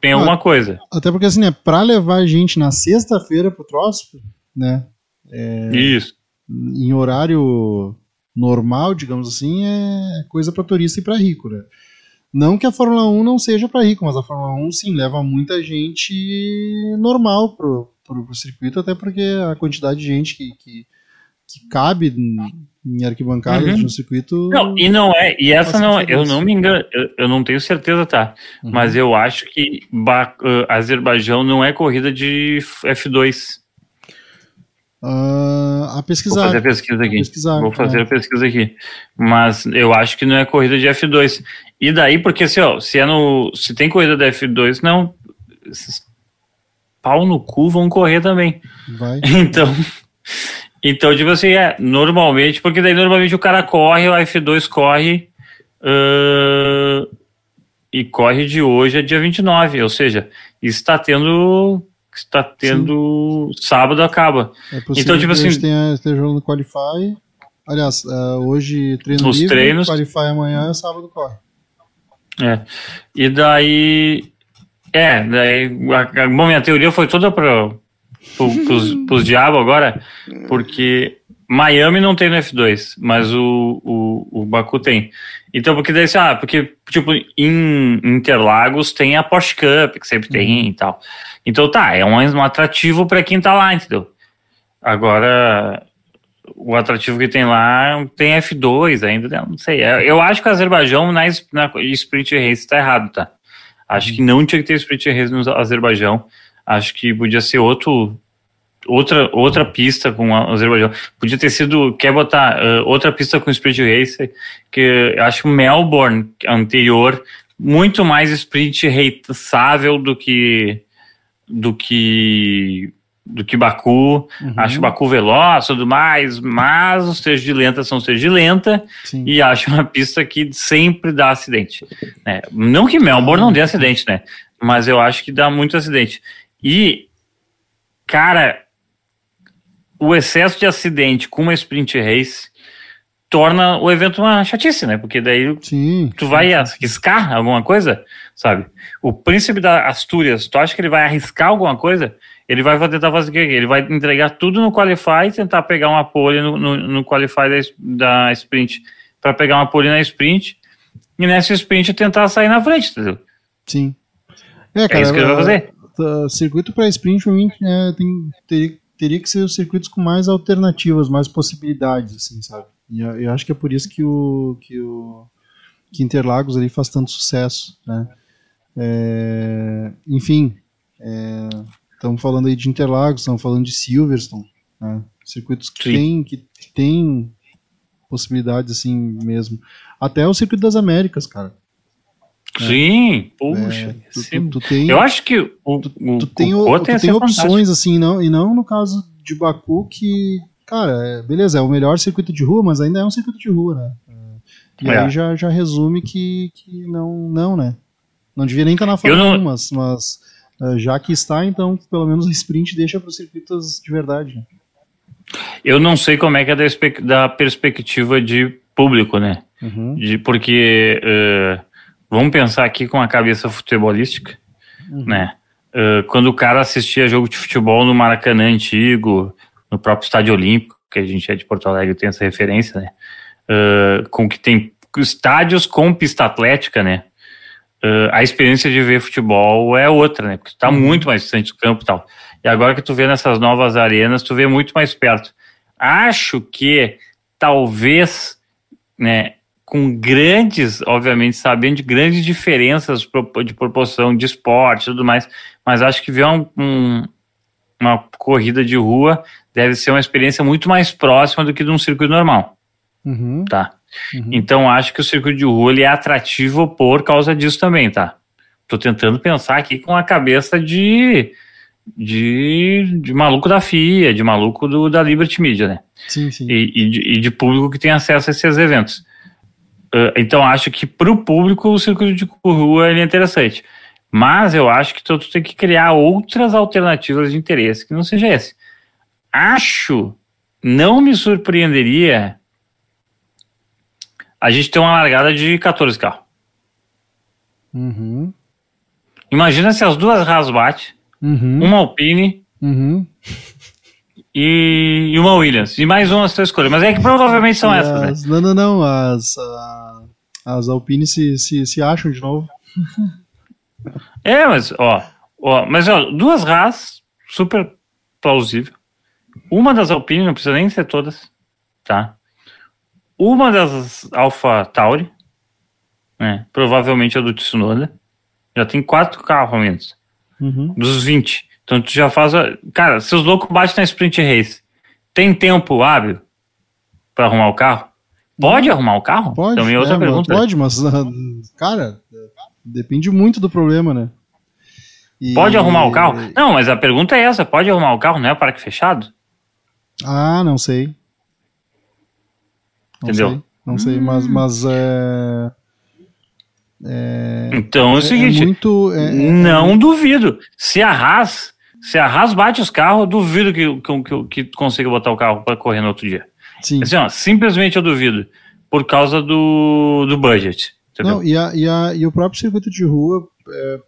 tem Ah. alguma coisa. Até porque assim, né, pra levar a gente na sexta-feira pro troço, né, Isso. em horário normal, digamos assim, é coisa pra turista e pra rico, né? Não que a Fórmula 1 não seja pra rico, mas a Fórmula 1 sim leva muita gente normal pro, pro, pro circuito, até porque a quantidade de gente que, que, que cabe em- arquibancadas Uhum. no circuito. Não, e não é, e essa não, eu diferença. não me engano, eu, eu não tenho certeza, tá? Uhum. Mas eu acho que Ba- uh, Azerbaijão não é corrida de F2. Ah, a Vou pesquisar. fazer a pesquisa aqui. pesquisar, Vou fazer é. a pesquisa aqui. Mas eu acho que não é corrida de F2. E daí, porque assim, ó, se é no. Se tem corrida da F2, não. Esses pau no cu vão correr também. Vai. Então. Então, tipo assim, é, normalmente, porque daí normalmente o cara corre, o F2 corre. ãh, e corre de hoje a dia 29, ou seja, está tendo. Está tendo. Sábado acaba. É Então, tipo assim- hoje tenha, esteja rolando Qualify. Aliás, ah, hoje treino Os livre, treinos- Qualify amanhã, sábado corre. É. E daí. É, daí. A, a, bom, minha teoria foi toda para pro, pros, pros diabos agora, porque Miami não tem no F2, mas o, o, o Baku tem. Então, porque daí, ah, porque, tipo, em Interlagos tem a Porsche Cup, que sempre tem e tal. Então, tá, é um, um atrativo para quem tá lá, entendeu? Agora, o atrativo que tem lá tem F2 ainda, né? não sei. Eu eu acho que o Azerbaijão na, na Sprint Race tá errado, tá? Acho que não tinha que ter Sprint Race no Azerbaijão. Acho que podia ser outro, outra, outra pista com o Azerbaijão. Podia ter sido, quer botar ah, outra pista com Sprint Race, que eu acho Melbourne anterior muito mais sprint raceável do que do que do que Baku. Acho Baku veloz, tudo mais, mas os trechos de lenta são os trechos de lenta Sim. e acho uma pista que sempre dá acidente. né? Não que Melbourne não dê acidente, né? Mas eu acho que dá muito acidente. E, cara, o excesso de acidente com uma sprint race torna o evento uma chatice, né? Porque daí Sim. tu vai arriscar alguma coisa, sabe? O príncipe da Astúrias, tu acha que ele vai arriscar alguma coisa? Ele vai tentar fazer o quê? Ele vai entregar tudo no Qualify e tentar pegar uma pole no, no, no Qualify da, da sprint para pegar uma pole na sprint e nessa sprint tentar sair na frente, entendeu? Sim. É, cara, é isso que ele vai fazer. Uh, circuito para sprint, mim, é, tem, teria, teria que ser os circuitos com mais alternativas, mais possibilidades, assim, sabe? E eu, eu acho que é por isso que o que o que Interlagos ali faz tanto sucesso, né? É, enfim, estamos falando aí de Interlagos, estamos falando de Silverstone, né? Circuitos que Sim. tem que tem possibilidades assim mesmo. Até o circuito das Américas, cara. Sim, puxa. É, tu, tu- tu tem eu acho que o, o, tu tem, o tem opções fantástico. assim, não, e não no caso de Baku que, cara, é, beleza, é o melhor circuito de rua, mas ainda é um circuito de rua, né? É, E É. aí já, já resume que, que não, não, né? Não devia nem estar na Fórmula não- 1, mas, mas é, já que está, então pelo menos o sprint deixa para os circuitos de verdade. Né? Eu não sei como é que é da, da perspectiva de público, né? Uhum. De, porque eh, vamos pensar aqui com a cabeça futebolística, né? Eh, quando o cara assistia jogo de futebol no Maracanã antigo, no próprio Estádio Olímpico, que a gente é de Porto Alegre tem essa referência, né? Eh, com que tem estádios com pista atlética, né? Eh, a experiência de ver futebol é outra, né? Porque tu tá muito mais distante do campo e tal. E agora que tu vê nessas novas arenas, tu vê muito mais perto. Acho que talvez, né, com grandes, obviamente, sabendo de grandes diferenças de proporção de esporte e tudo mais, mas acho que ver um- um- uma corrida de rua deve ser uma experiência muito mais próxima do que de um circuito normal, Uhum. tá? Uhum. Então acho que o circuito de rua ele é atrativo por causa disso também, tá? Tô tentando pensar aqui com a cabeça de de, de maluco da FIA, de maluco do, da Liberty Media, né? Sim, sim. E, e de, e de público que tem acesso a esses eventos. Uh, então acho que para o público o circuito de rua é interessante. Mas eu acho que tu, tu tem que criar outras alternativas de interesse que não seja esse. Acho, não me surpreenderia a gente ter uma largada de 14 carros. Uhum. Imagina se as duas Haas bate, Uhum. uma Alpine Uhum. e, e uma Williams. E mais uma a sua escolha. Mas é que provavelmente são E essas, né? as- Não, não, não. As, a- as Alpine se, se, se acham de novo. É, mas, ó, ó, mas ó, duas Haas, super plausível. Uma das Alpine, não precisa nem ser todas, tá? Uma das Alpha Tauri, né? Provavelmente a do Tsunoda. Já tem quatro carros a menos, Uhum. dos 20. Então tu já faz. A... Cara, se os loucos batem na sprint race, tem tempo hábil para arrumar o carro? Pode arrumar o carro? Pode, Também é outra é, pergunta. pode, mas, cara, depende muito do problema, né? E- Pode arrumar o carro? Não, mas a pergunta é essa: pode arrumar o carro? Não é parque fechado? Ah, não sei. Não Entendeu? sei, não sei, mas, mas é, é, Então é o é seguinte: muito. é- é- não duvido. Se a Haas, se a Haas bate os carros, eu duvido que, que, que, que consiga botar o carro para correr no outro dia. Sim. Assim, ó, simplesmente eu duvido. Por causa do, do budget. Entendeu? Não, e, a, e, a, e o próprio circuito de rua, é,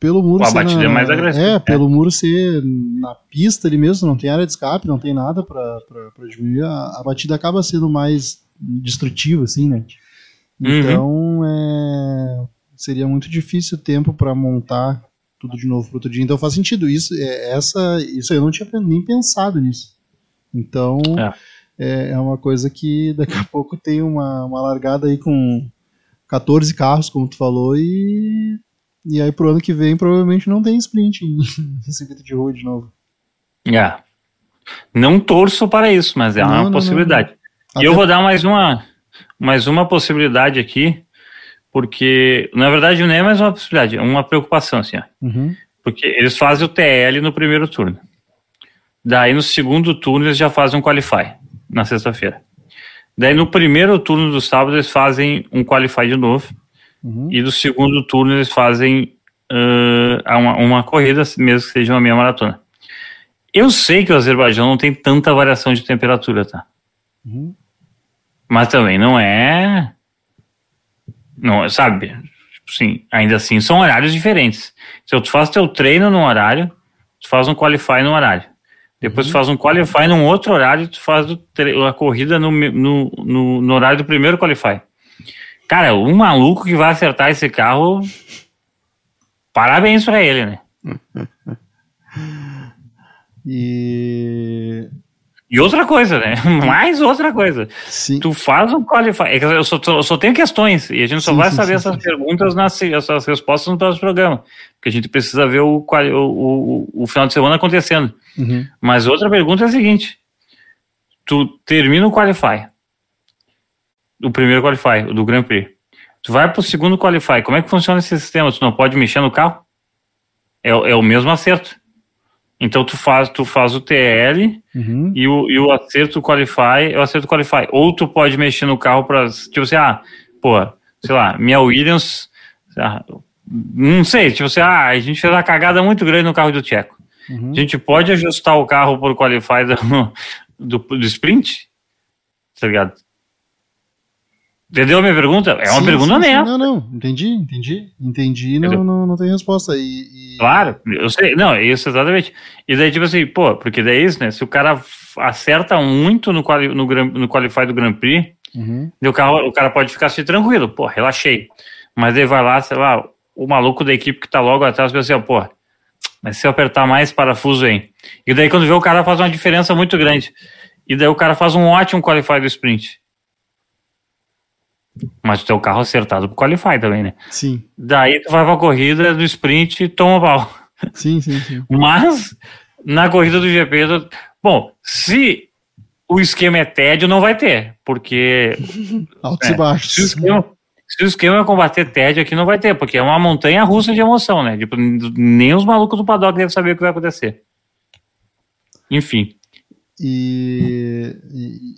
pelo muro A ser. batida na- é mais agressiva, É, é. pelo muro ser na pista ali mesmo, não tem área de escape, não tem nada pra pra- pra diminuir, a, a batida acaba sendo mais destrutiva, assim, né? Uhum. Então, é, seria muito difícil o tempo pra montar tudo de novo pro outro dia. Então faz sentido. Isso, é, essa, isso eu não tinha nem pensado nisso. Então, é, é uma coisa que daqui a pouco tem uma, uma largada aí com 14 carros, como tu falou, e, e aí pro ano que vem provavelmente não tem sprint em circuito de rua de novo. É. Não torço para isso, mas é Não, uma não, possibilidade. não. E eu vou dar mais uma, mais uma possibilidade aqui, porque, na verdade, não é mais uma possibilidade, é uma preocupação, assim, ó. Uhum, Porque eles fazem o TL no primeiro turno. Daí no segundo turno eles já fazem um qualify na sexta-feira. Daí no primeiro turno do sábado eles fazem um qualify de novo. uhum. E do segundo turno eles fazem ah, uma, uma corrida, mesmo que seja uma meia maratona. Eu sei que o Azerbaijão não tem tanta variação de temperatura, tá? Uhum. Mas também não é. Não, sabe? Tipo assim, ainda assim são horários diferentes. Se tu faz teu treino num horário, tu faz um qualify num horário. Depois tu faz um qualify num outro horário, tu faz a corrida no, no, no, no horário do primeiro qualify. Cara, um maluco que vai acertar esse carro, parabéns pra ele, né? E. E outra coisa, né? Mais outra coisa. Sim. Tu faz um qualify. É que eu só, eu só tenho questões e a gente só Sim, vai sim, saber essas perguntas, nas, essas respostas no próximo programa. Porque a gente precisa ver o, o, o, o final de semana acontecendo. Uhum. Mas outra pergunta é a seguinte: tu termina o qualify, o primeiro qualify, o do Grand Prix. Tu vai pro segundo qualify. Como é que funciona esse sistema? Tu não pode mexer no carro? É, é o mesmo acerto. Então tu faz, tu faz o TL Uhum. e o, e o acerto qualify é o acerto qualify. Ou tu pode mexer no carro para tipo assim, ah, pô, sei lá, minha Williams, ah, não sei, tipo assim, ah, a gente fez uma cagada muito grande no carro do Tcheco. Uhum. A gente pode ajustar o carro por qualify do, do, do sprint? Tá ligado? Entendeu a minha pergunta? É uma Sim, pergunta sim, honesta. Não, não, entendi, entendi. Entendi, não, Entendeu? não, não tem resposta. E, e- Claro, eu sei, não, é isso exatamente. E daí, tipo assim, pô, porque daí é isso, né? Se o cara acerta muito no, quali, no, no Qualify do Grand Prix, Uhum. o, carro, o cara pode ficar assim tranquilo, pô, relaxei. Mas daí vai lá, sei lá, o maluco da equipe que tá logo atrás pensa assim, ó, pô, mas se eu apertar mais parafuso aí. E daí quando vê o cara faz uma diferença muito grande. E daí o cara faz um ótimo Qualify do sprint. Mas o teu carro acertado pro Qualify também, né? Sim, Daí tu vai pra corrida do sprint e toma pau. sim, sim, sim. Mas na corrida do GP, bom, se o esquema é tédio, não vai ter, porque Altos É, e baixos. se o esquema, se o esquema é combater tédio aqui, não vai ter, porque é uma montanha russa de emoção, né? Tipo, nem os malucos do paddock devem saber o que vai acontecer. Enfim. E, e,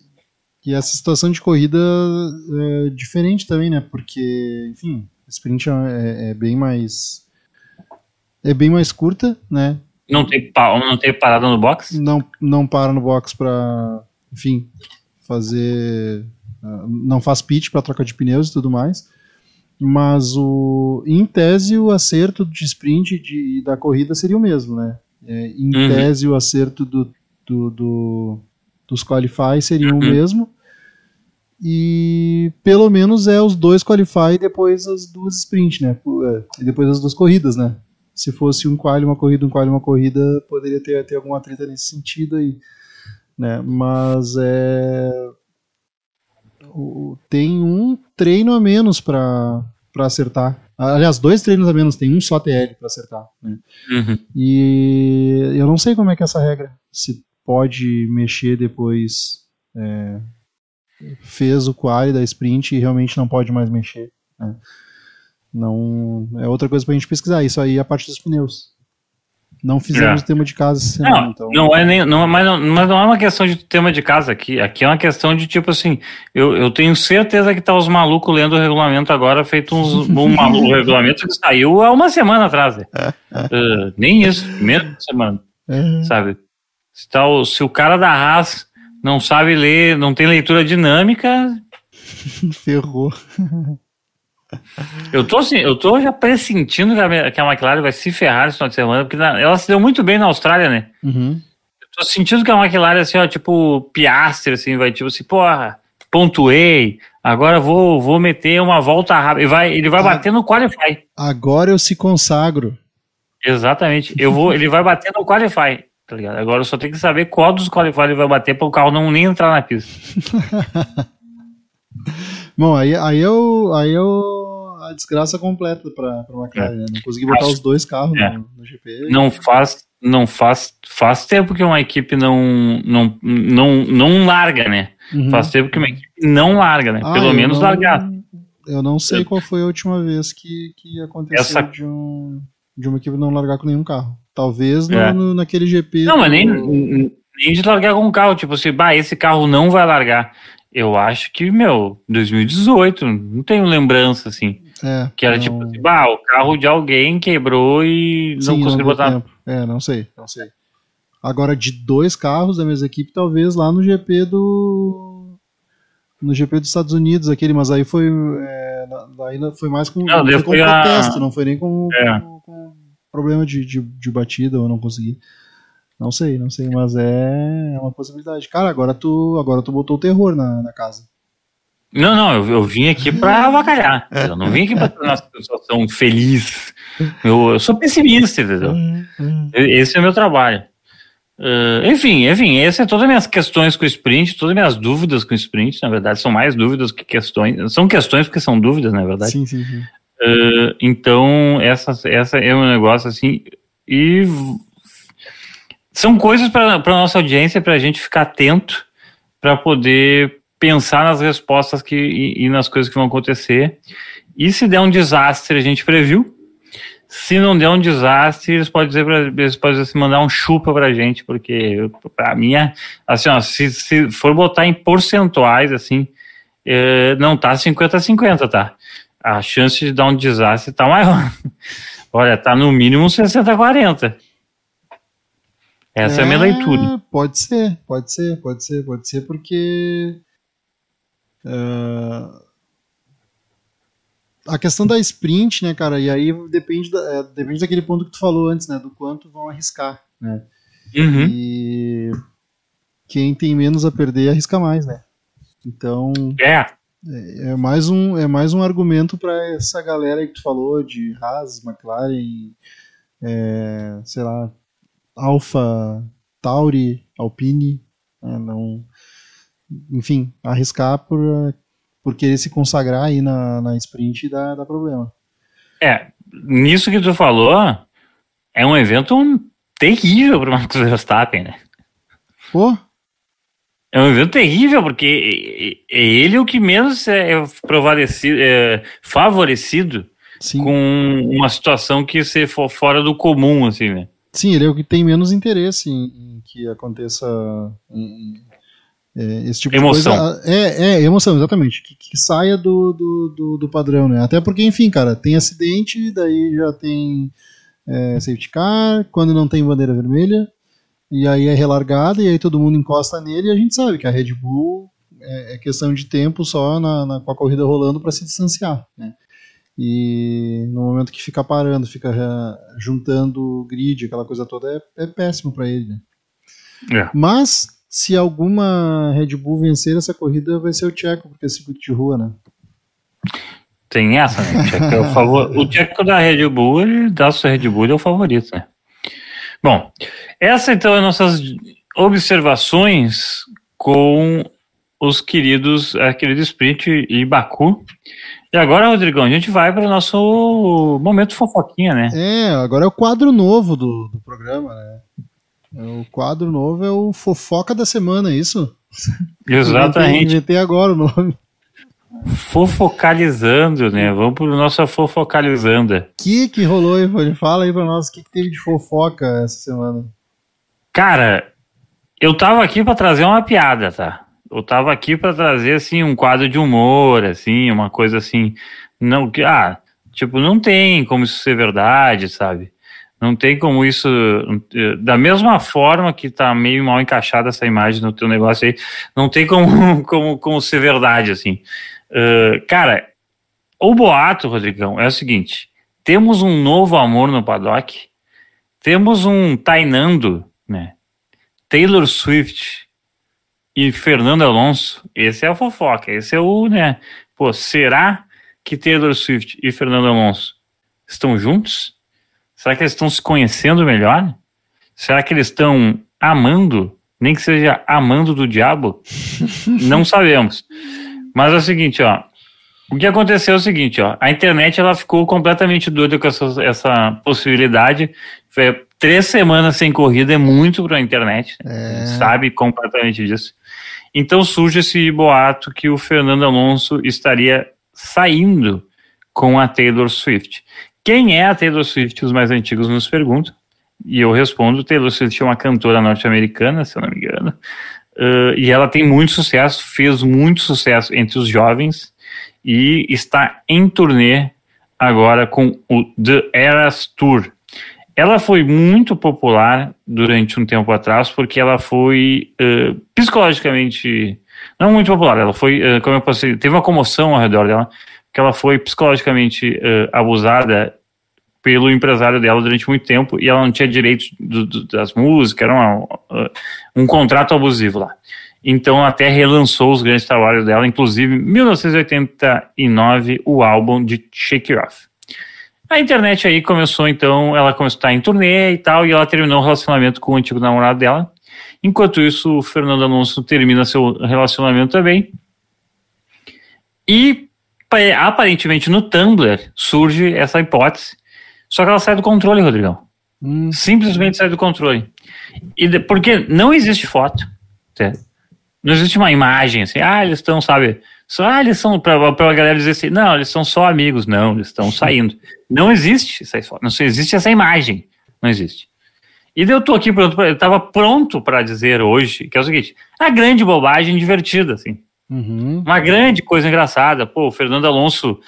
e essa situação de corrida é diferente também, né? Porque, enfim, a sprint é, é bem mais. É bem mais curta, né? Não tem, não tem parada no box? Não, não para no box pra, enfim, fazer. ah, Não faz pitch para troca de pneus e tudo mais. Mas o, em tese o acerto de sprint de, da corrida seria o mesmo, né? É, em Uhum. tese o acerto do, do, do- dos qualify seria Uhum. o mesmo. E pelo menos é os dois qualify e depois as duas sprint, né? É, E depois as duas corridas, né? Se fosse um quali, uma corrida, um quali, uma corrida, poderia ter, ter alguma treta nesse sentido aí, né? Mas é tem um treino a menos para acertar. Aliás, dois treinos a menos, tem um só TL para acertar. Né? Uhum. E eu não sei como é que é essa regra. Se pode mexer depois. é, fez o quali da sprint e realmente não pode mais mexer. né? Não, é outra coisa pra gente pesquisar. Isso aí é a parte dos pneus. Não fizemos É. tema de casa semana, Não, então. não é nem, não, mas, não, mas não é uma questão de tema de casa aqui. Aqui é uma questão de tipo assim, eu, eu tenho certeza que tá os malucos lendo o regulamento agora, feito uns, um maluco, o regulamento que saiu há uma semana atrás. né? Uh, nem isso, menos de semana, É, sabe? Se, tá o, se o cara da Haas não sabe ler, não tem leitura dinâmica, ferrou. eu tô, assim, eu tô já pressentindo que a, que a McLaren vai se ferrar esse final de semana, porque na- ela se deu muito bem na Austrália, né? Uhum. Tô sentindo que a McLaren, assim, ó, tipo, piastre, assim, vai, tipo assim, porra, pontuei, agora vou, vou meter uma volta rápida. E vai, ele vai Ah. bater no Qualify. Agora eu se consagro. Exatamente. Eu vou, ele vai bater no Qualify, tá ligado? Agora eu só tenho que saber qual dos Qualify ele vai bater para o carro não nem entrar na pista. Bom, aí, aí, eu, aí eu a desgraça completa pra, pra McLaren, né? Não consegui botar Acho- os dois carros é. no, no GP. Não faz, não faz, faz tempo que uma equipe não, não, não, não larga, né? Uhum. Faz tempo que uma equipe não larga, né? Ah, Pelo menos não- largar. Eu não sei qual foi a última vez que, que aconteceu Essa- de, um, de uma equipe não largar com nenhum carro. Talvez no, É. no- naquele GP. Não, mas nem, nem de largar com o carro. Tipo assim, bah, esse carro não vai largar. Eu acho que, meu, 2018, não tenho lembrança, assim. É, Que era não- tipo assim, bah, o carro de alguém quebrou e Sim, não conseguiu botar. tempo. É, não sei, não sei. Agora, de dois carros da mesma equipe, talvez lá no GP do. No GP dos Estados Unidos, aquele, mas aí foi. É, aí foi mais com, Não, foi com a- protesto, não foi nem com, É. com problema de, de, de batida ou não conseguir. Não sei, não sei, mas é, é uma possibilidade. Cara, agora tu, agora tu botou o terror na, na casa. Não, não, eu, eu vim aqui pra avacalhar. Eu não vim aqui pra tornar a situação feliz. Eu, eu sou pessimista, entendeu? Esse é o meu trabalho. Ah, enfim, enfim, essas são todas as minhas questões com o sprint, todas as minhas dúvidas com o sprint, na verdade, são mais dúvidas que questões. São questões porque são dúvidas, na verdade. Sim, sim, sim. Ah, então, essa, essa é um negócio assim. E são coisas para a nossa audiência, para a gente ficar atento, para poder pensar nas respostas que, e, e nas coisas que vão acontecer. E se der um desastre, a gente previu. Se não der um desastre, eles podem dizer pra, eles podem assim, mandar um chupa pra gente, porque pra mim, é- assim, ó, se, se for botar em percentuais, assim, é, não tá 50-50, tá? A chance de dar um desastre tá maior. Olha, tá no mínimo 60-40. Essa é, a minha leitura. Pode ser, pode ser, pode ser, pode ser, porque. ah, a questão da sprint, né, cara, e aí depende, da- é, depende daquele ponto que tu falou antes, né, do quanto vão arriscar, né. Uhum. E quem tem menos a perder arrisca mais, né. Então, É, é mais um, é mais um argumento para essa galera que tu falou de Haas, McLaren, é, sei lá, Alfa, Tauri, Alpine, né, não, enfim, arriscar por, por querer se consagrar aí na, na sprint dá, dá problema. é. Nisso que tu falou, é um evento terrível pro Max Verstappen, né? Pô, É um evento terrível, porque é, é ele o que menos é favorecido, é favorecido Sim. com uma situação que se for fora do comum, assim, né? Sim, ele é o que tem menos interesse em, em que aconteça em- em- é, esse tipo Emoção. de coisa. É, é, emoção, exatamente. Que, que saia do, do, do, do padrão, né? Até porque, enfim, cara, tem acidente, daí já tem é, safety car, quando não tem bandeira vermelha, e aí é relargada, e aí todo mundo encosta nele, e a gente sabe que a Red Bull é, é questão de tempo só na, na- com a corrida rolando para se distanciar, né? E no momento que fica parando, fica eh, juntando grid, aquela coisa toda, é, é péssimo para ele. Né? É. Mas se alguma Red Bull vencer essa corrida, vai ser o Tcheco, porque é circuito de rua, né? Tem essa, né? O Checo, é o, favor... o Checo da Red Bull, ele dá sua Red Bull, é o favorito, né? Bom, essa então é nossas observações com os queridos, a querida Sprint e Baku. E agora, Rodrigão, a gente vai para o nosso momento fofoquinha, né? É, agora é o quadro novo do, do programa, né? É, O quadro novo é o Fofoca da Semana, é isso? Exatamente. inventei agora o nome. Fofocalizando, né? Vamos para o nosso fofocalizanda. O que que rolou aí, Fone? Fala aí pra nós, o que, que teve de fofoca essa semana? Cara, eu tava aqui pra trazer uma piada, tá? Eu tava aqui pra trazer assim um quadro de humor, assim, uma coisa assim, não que ah, tipo, não tem como isso ser verdade, sabe? Não tem como isso da mesma forma que tá meio mal encaixada essa imagem no teu negócio aí, não tem como como, como ser verdade assim. Eh, cara, o boato, Rodrigão, é o seguinte: temos um novo amor no paddock, temos um Tainando, né? Taylor Swift e Fernando Alonso, esse é a fofoca, esse é o, né? Pô, será que Taylor Swift e Fernando Alonso estão juntos? Será que eles estão se conhecendo melhor? Será que eles estão amando, nem que seja amando do diabo? Não sabemos. Mas é o seguinte, ó. O que aconteceu é o seguinte, ó. A internet ela ficou completamente doida com essa, essa possibilidade. Foi três semanas sem corrida é muito para a internet, né? É. sabe completamente disso. Então surge esse boato que o Fernando Alonso estaria saindo com a Taylor Swift. Quem é a Taylor Swift? Os mais antigos nos perguntam. E eu respondo: Taylor Swift é uma cantora norte-americana, se eu não me engano. Uh, e ela tem muito sucesso, fez muito sucesso entre os jovens e está em turnê agora com o The Eras Tour. Ela foi muito popular durante um tempo atrás porque ela foi uh, psicologicamente não muito popular. Ela foi, uh, como eu posso dizer, teve uma comoção ao redor dela que ela foi psicologicamente abusada pelo empresário dela durante muito tempo e ela não tinha direito do, do, das músicas, era uma, uh, um contrato abusivo lá. Então até relançou os grandes trabalhos dela, inclusive em 1989 o álbum de Shake It Off. A internet aí começou então, ela começou a estar em turnê e tal, e ela terminou o relacionamento com o antigo namorado dela. Enquanto isso, o Fernando Alonso termina seu relacionamento também. E aparentemente no Tumblr surge essa hipótese só que ela sai do controle, Rodrigão. Hum. Simplesmente sai do controle. E de, porque não existe foto. Certo? Não existe uma imagem assim, ah, eles estão, sabe? Só, ah, eles são, pra, pra galera dizer assim, não, eles são só amigos. Não, eles estão saindo. não existe essa foto, não existe essa imagem. Não existe. E eu tô aqui pronto, eu tava pronto para dizer hoje, que é o seguinte, a grande bobagem divertida, assim. Uhum. Uma grande coisa engraçada. Pô, o Fernando Alonso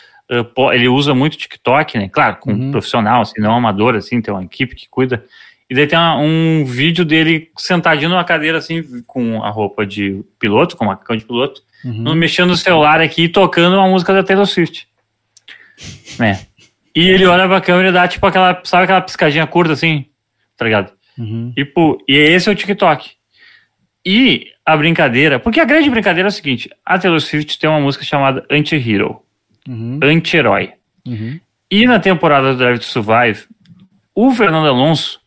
ele usa muito TikTok, né? Claro, com Uhum. um profissional, assim, não amador, assim, tem uma equipe que cuida. E daí tem uma- um vídeo dele sentadinho numa cadeira, assim, com a roupa de piloto, com o macacão de piloto, Uhum. mexendo no celular aqui e tocando uma música da Taylor Swift. Né? E ele olha pra câmera e dá, tipo, aquela, sabe aquela piscadinha curta, assim? Tá ligado? Uhum. E, e esse é o TikTok. E a brincadeira, porque a grande brincadeira é o seguinte: a Taylor Swift tem uma música chamada Anti-Hero, Uhum. anti-herói. Uhum. E na temporada do Drive to Survive, o Fernando Alonso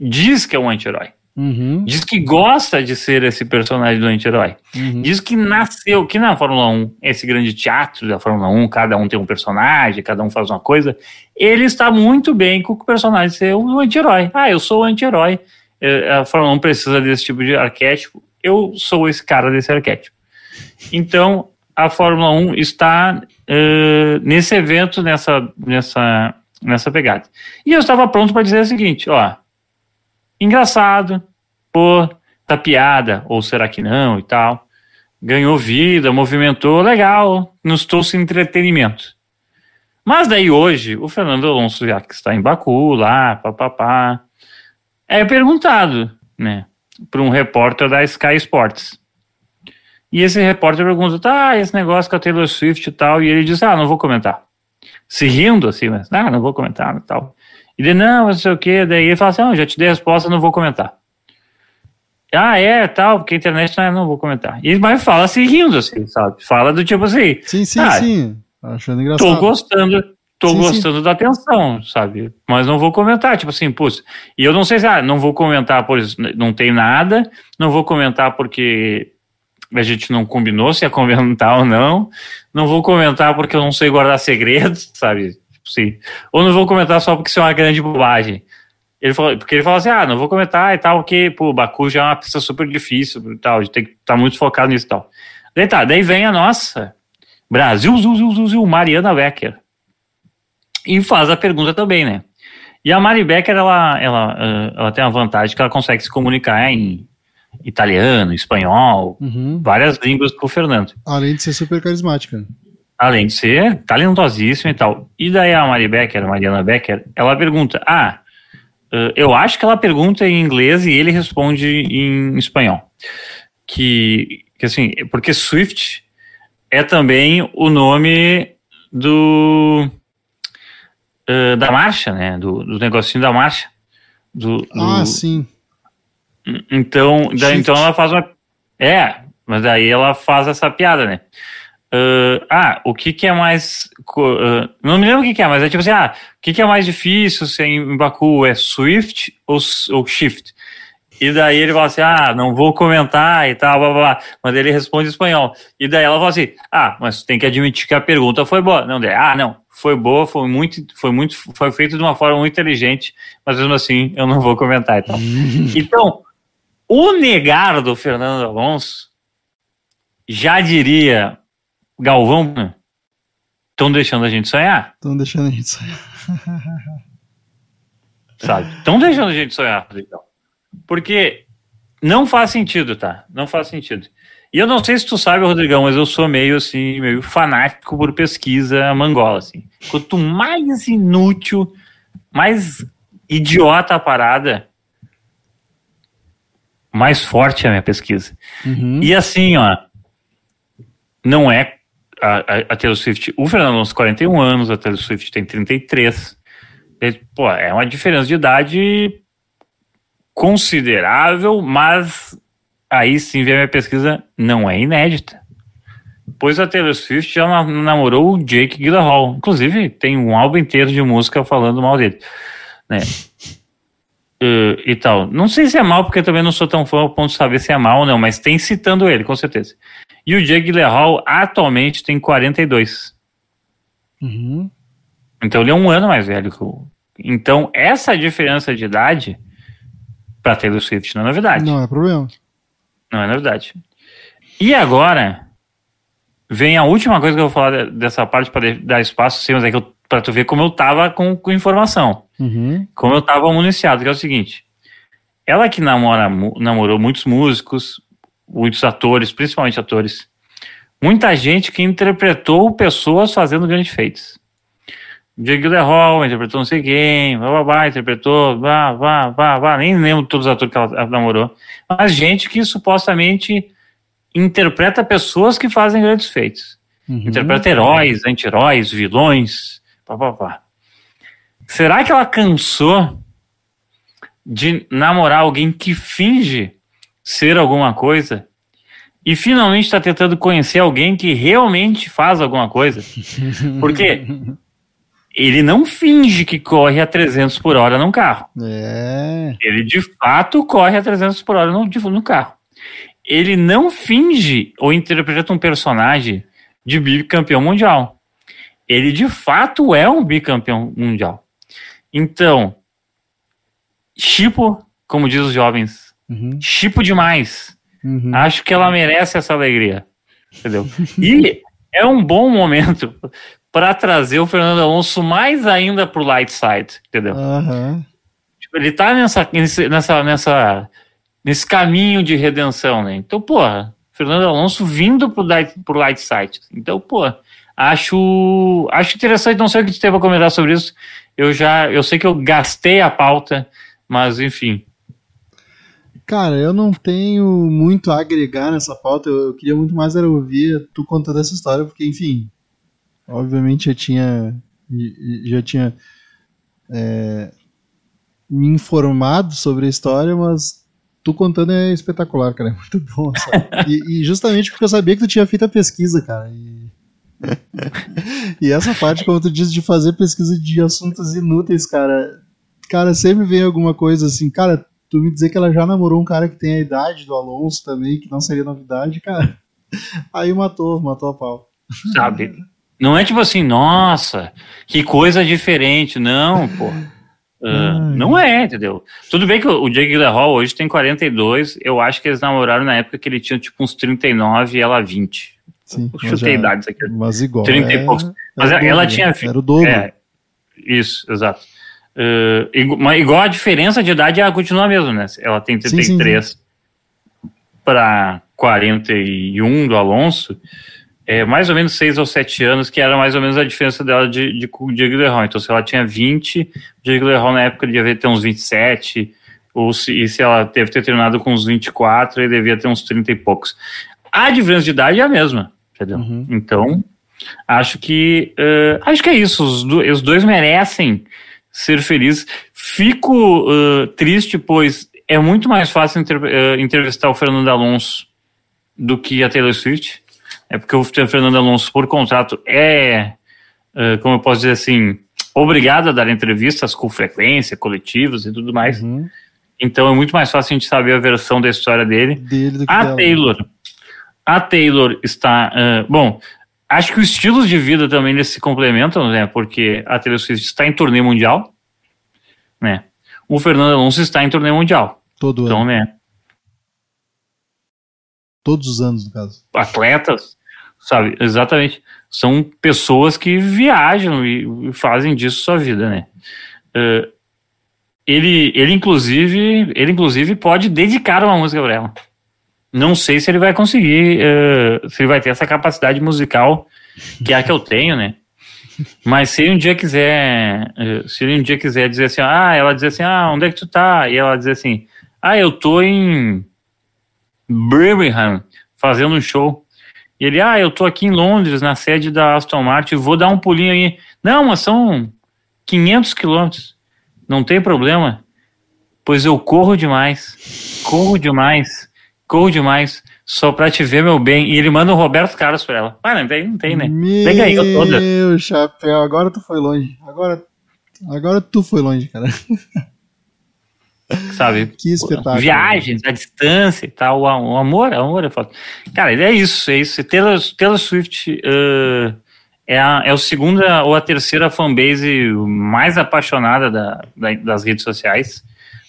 diz que é um anti-herói. Uhum. Diz que gosta de ser esse personagem do anti-herói. Uhum. Diz que nasceu, que na Fórmula 1, esse grande teatro da Fórmula 1, cada um tem um personagem, cada um faz uma coisa. Ele está muito bem com o personagem ser um anti-herói. Ah, eu sou o anti-herói. Eh, A Fórmula 1 precisa desse tipo de arquétipo. eu sou esse cara desse arquétipo. Então, a Fórmula 1 está uh, nesse evento, nessa, nessa, nessa pegada. E eu estava pronto para dizer o seguinte: ó, engraçado, pô, tá piada, ou será que não e tal. Ganhou vida, movimentou, legal, nos trouxe entretenimento. Mas daí hoje, o Fernando Alonso, já que está em Baku, lá, papapá, é perguntado, né, para um repórter da Sky Sports. E esse repórter pergunta, tá, esse negócio com a Taylor Swift e tal, e ele diz, ah, não vou comentar. Se rindo assim, mas, ah, não vou comentar e tal. E ele, não, não sei o que, daí ele fala assim, não, já te dei a resposta, não vou comentar. Ah, é, tal, porque a internet não, é, não vou comentar. E mas fala se rindo, assim, sabe? Fala do tipo assim. Sim, sim, ah, sim. Achando engraçado. Tô gostando, tô Sim, gostando da atenção, sabe? Mas não vou comentar, tipo assim, putz. E eu não sei se, ah, não vou comentar por não tem nada, não vou comentar porque a gente não combinou se ia comentar ou não, não vou comentar porque eu não sei guardar segredos, sabe? Sim. Ou não vou comentar só porque isso é uma grande bobagem. Ele falou, porque ele falou assim: ah, não vou comentar e tal, porque, pô, o Baku já é uma pista super difícil e tal, a gente tem que estar tá muito focado nisso e tal. Daí tá, daí vem a nossa Brasil, Zul, Mariana Becker. E faz a pergunta também, né? E a Mari Becker, ela, ela, ela tem a vantagem que ela consegue se comunicar em italiano, espanhol, Uhum. várias línguas com o Fernando. Além de ser super carismática. Além de ser talentosíssima e tal. E daí a Mari Becker, a Mariana Becker, ela pergunta: Ah, eh, eu acho que ela pergunta em inglês e ele responde em espanhol. Que, que assim, porque Swift é também o nome do eh, da marcha, né? Do, do negocinho da marcha. Do, do- Ah, sim. Então, daí, então ela faz uma. É, mas daí ela faz essa piada, né? Ah, ah, o que que é mais. ah, não me lembro o que que é, mas é tipo assim, ah, o que que é mais difícil ser em Baku? É Swift ou, ou Shift? E daí ele fala assim, ah, não vou comentar e tal, blá, blá, blá. Mas ele responde em espanhol. E daí ela fala assim, ah, mas tem que admitir que a pergunta foi boa. Não, daí, ah, não, foi boa, foi muito, foi muito, foi feito de uma forma muito inteligente, mas mesmo assim eu não vou comentar e tal. Então, o negar do Fernando Alonso já diria Galvão, estão deixando a gente sonhar, Estão deixando a gente sair. sabe? Estão deixando a gente sonhar, Rodrigão. Porque não faz sentido, tá? Não faz sentido. E eu não sei se tu sabe, Rodrigão, mas eu sou meio assim, meio fanático por pesquisa mangola, assim. Quanto mais inútil, mais idiota a parada, mais forte a minha pesquisa. Uhum. E assim, ó, não é a, a, Taylor Swift, o Fernando Alonso 41 anos, a Taylor Swift tem 33. É, pô, é uma diferença de idade considerável, mas aí sim vem a minha pesquisa, não é inédita. Pois a Taylor Swift já na- namorou o Jake Gyllenhaal. Inclusive, tem um álbum inteiro de música falando mal dele. Né? Eh, e tal. Não sei se é mal, porque eu também não sou tão fã ao ponto de saber se é mal ou não, mas tem citando ele, com certeza. E o Jake Gyllenhaal atualmente tem 42. Uhum. Então ele é um ano mais velho que o. Então essa diferença de idade para Taylor Swift não é novidade. Não é problema. Não é novidade. E agora vem a última coisa que eu vou falar de- dessa parte para dar espaço, sim, mas é que eu, pra tu ver como eu tava com, com informação, Uhum. como eu tava municiado, que é o seguinte. Ela que namora, namorou muitos músicos, muitos atores, principalmente atores, muita gente que interpretou pessoas fazendo grandes feitos. Jake Gyllenhaal interpretou não sei quem, blá, blá, blá, interpretou, vá, vá, vá, vá, nem lembro todos os atores que ela, ela namorou, mas gente que supostamente interpreta pessoas que fazem grandes feitos. Uhum. Interpreta heróis, anti-heróis, vilões, pá, pá, pá. Será que ela cansou de namorar alguém que finge ser alguma coisa e finalmente está tentando conhecer alguém que realmente faz alguma coisa? Porque ele não finge que corre a 300 por hora num carro. É. Ele de fato corre a 300 por hora no, no carro. Ele não finge ou interpreta um personagem de bicampeão mundial. Ele de fato é um bicampeão mundial. Então, chipo, como diz os jovens, Uhum. chipo demais. Uhum. Acho que ela merece essa alegria. Entendeu? E é um bom momento para trazer o Fernando Alonso mais ainda pro light side, entendeu? Tipo, ele tá nessa, nessa, nessa, nesse caminho de redenção, né? Então, porra, Fernando Alonso vindo pro light, pro light side. Então, pô, acho, acho interessante, não sei o que tu tem pra comentar sobre isso. Eu já, eu sei que eu gastei a pauta, mas enfim. Cara, eu não tenho muito a agregar nessa pauta. Eu, eu queria muito mais era ouvir tu contando essa história, porque, enfim, obviamente já tinha já tinha é, me informado sobre a história, mas tu contando é espetacular, cara. É muito bom. E, e justamente porque eu sabia que tu tinha feito a pesquisa, cara. E, e essa parte, como tu diz, de fazer pesquisa de assuntos inúteis, cara. Cara, sempre vem alguma coisa assim, cara, tu me dizer que ela já namorou um cara que tem a idade do Alonso também, que não seria novidade, cara. Aí matou, matou a pau. sabe? Não é tipo assim, nossa, que coisa diferente. Não, pô. Ai. não é, entendeu? Tudo bem que o Jake Hall hoje tem 42. Eu acho que eles namoraram na época que ele tinha tipo uns 39 e ela 20. Sim, Eu mas chutei já- idades aqui. Mas igual. 30 e é- poucos. era Mas ela dobro, tinha- Era o dobro. É, isso, exato. Ah, igu- mas igual a diferença de idade, ela continua a mesma, né? Ela tem Sim, sim, 33 para 41 do Alonso. É mais ou menos 6 ou 7 anos, que era mais ou menos a diferença dela de, de, o Diego Leron. Então, se ela tinha 20, o Diego Leron na época devia ter uns 27, ou se, e se ela deve ter terminado com uns 24, ele devia ter uns 30 e poucos. A diferença de idade é a mesma, entendeu? Uhum. Então, acho que eh, acho que é isso. Os, do- os dois merecem ser felizes. Fico eh, triste, pois é muito mais fácil inter- eh, entrevistar o Fernando Alonso do que a Taylor Swift. É porque o Fernando Alonso, por contrato, é, como eu posso dizer assim, obrigado a dar entrevistas com frequência, coletivos e tudo mais. Uhum. Então é muito mais fácil a gente saber a versão da história dele. Dele do que A dela. Taylor. A Taylor está. ah, bom, acho que os estilos de vida também eles se complementam, né? Porque a Taylor Swift está em turnê mundial, né? O Fernando Alonso está em turnê mundial. Todo Então, ano. né? Todos os anos, no caso. Atletas, sabe? Exatamente. São pessoas que viajam e, fazem disso sua vida, né? Ah, ele, ele, inclusive, ele, inclusive, pode dedicar uma música para ela. Não sei se ele vai conseguir, eh, se ele vai ter essa capacidade musical, que é a que eu tenho, né? Mas se ele um dia quiser, eh, se ele um dia quiser dizer assim, ah, ela dizer assim, ah, onde é que tu tá? E ela dizer assim, ah, eu tô em Birmingham fazendo um show. E ele, ah, eu tô aqui em Londres, na sede da Aston Martin, vou dar um pulinho aí. Não, mas são 500 quilômetros. Não tem problema, pois eu corro demais, corro demais, corro demais, só pra te ver meu bem. E ele manda o Roberto Carlos pra ela. Ah, não tem, não tem, né? Pega aí, eu toda. Meu chapéu, agora tu foi longe. Agora, agora tu foi longe, cara. Sabe? Que espetáculo. Viagens, a distância e tal, o a- amor, o amor é foda. Cara, é isso, é isso. Taylor, Taylor Swift eh, é, a, é o segunda ou a terceira fanbase mais apaixonada da, da- das redes sociais.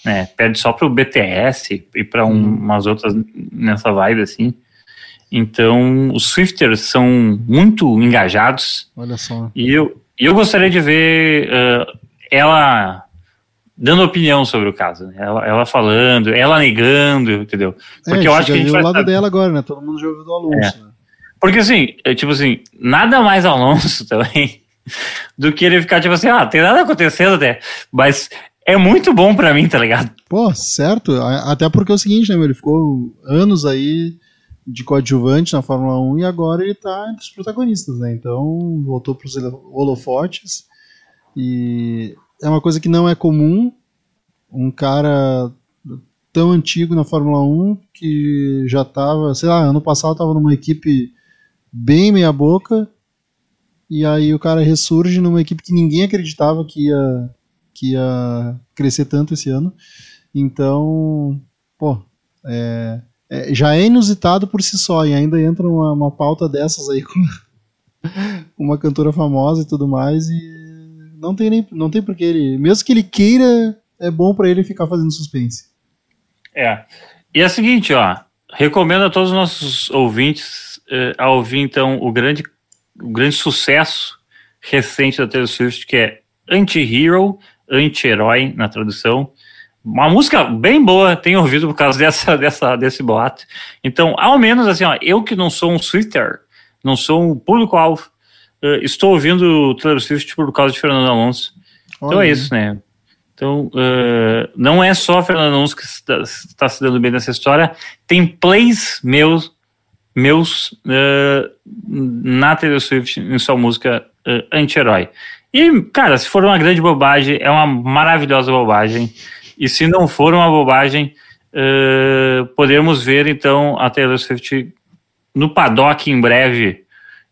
Né? Perde só pro BTS e para umas outras nessa vibe assim. Então, os Swifters são muito engajados Olha só. e eu, eu gostaria de ver eh, ela dando opinião sobre o caso. né? Ela, ela falando, ela negando, entendeu? Porque é, eu acho que a gente vai o lado saber. dela agora, né? Todo mundo já ouviu do Alonso. né? Porque assim, é, tipo assim, nada mais Alonso também do que ele ficar tipo assim, ah, tem nada acontecendo até. Mas é muito bom pra mim, tá ligado? Pô, certo. Até porque é o seguinte, né, meu? Ele ficou anos aí de coadjuvante na Fórmula 1 e agora ele tá entre os protagonistas, né? Então voltou pros holo- holofotes. E é uma coisa que não é comum. Um cara tão antigo na Fórmula 1 que já tava, sei lá, ano passado tava numa equipe bem meia boca. E aí o cara ressurge numa equipe que ninguém acreditava que ia que ia crescer tanto esse ano. Então, pô, é, é, já é inusitado por si só, e ainda entra uma, uma pauta dessas aí com uma cantora famosa e tudo mais, e não tem nem não tem porque ele, mesmo que ele queira, é bom pra ele ficar fazendo suspense. É. E é o seguinte, ó, recomendo a todos os nossos ouvintes eh, a ouvir então o grande, o grande sucesso recente da Taylor Swift, que é Anti-Hero, Anti-Herói na tradução. Uma música bem boa, tenho ouvido por causa dessa, dessa, desse boato. Então, ao menos assim, ó, eu que não sou um Swifter, não sou um público-alvo, eh, estou ouvindo Taylor Swift por causa de Fernando Alonso. Então Olha é aí. isso, né? Então, eh, não é só Fernando Alonso que está, está se dando bem nessa história, tem plays meus, meus eh, na Taylor Swift em sua música Anti-Herói. E, cara, se for uma grande bobagem, é uma maravilhosa bobagem. E se não for uma bobagem, eh, podemos ver então a Taylor Swift no paddock em breve,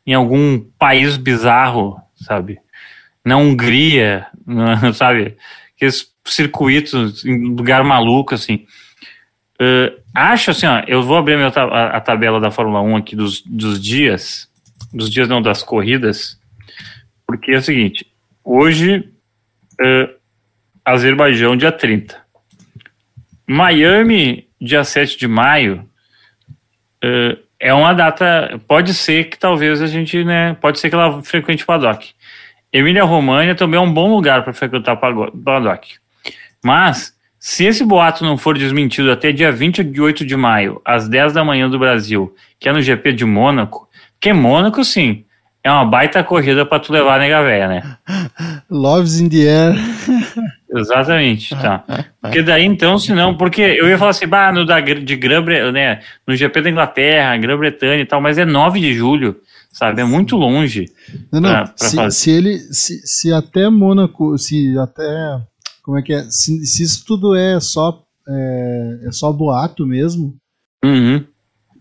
em algum país bizarro, sabe? Na Hungria, sabe? Aqueles circuitos em lugar maluco, assim. Eh, acho assim, ó, eu vou abrir a tabela da Fórmula 1 aqui dos, dos dias, dos dias não, das corridas, porque é o seguinte, hoje, eh, Azerbaijão, dia 30. Miami, dia 7 de maio, eh, é uma data, pode ser que talvez a gente, né, pode ser que ela frequente o paddock. Emília România também é um bom lugar para frequentar o paddock. Mas, se esse boato não for desmentido até dia 28 de maio, às 10 da manhã do Brasil, que é no GP de Mônaco, que Mônaco, sim, é uma baita corrida para tu levar a nega véia, né? Loves in the air. Exatamente, tá. Porque daí então, se não, porque eu ia falar assim, bah, no da, de Grã-Bretanha, né, no GP da Inglaterra, Grã-Bretanha e tal, mas é 9 de julho, sabe, é muito longe. Não, não. Pra- pra se, fazer. se ele. Se, se até Mônaco. Se até. Como é que é? Se, se isso tudo é só. É, é só boato mesmo. Uhum.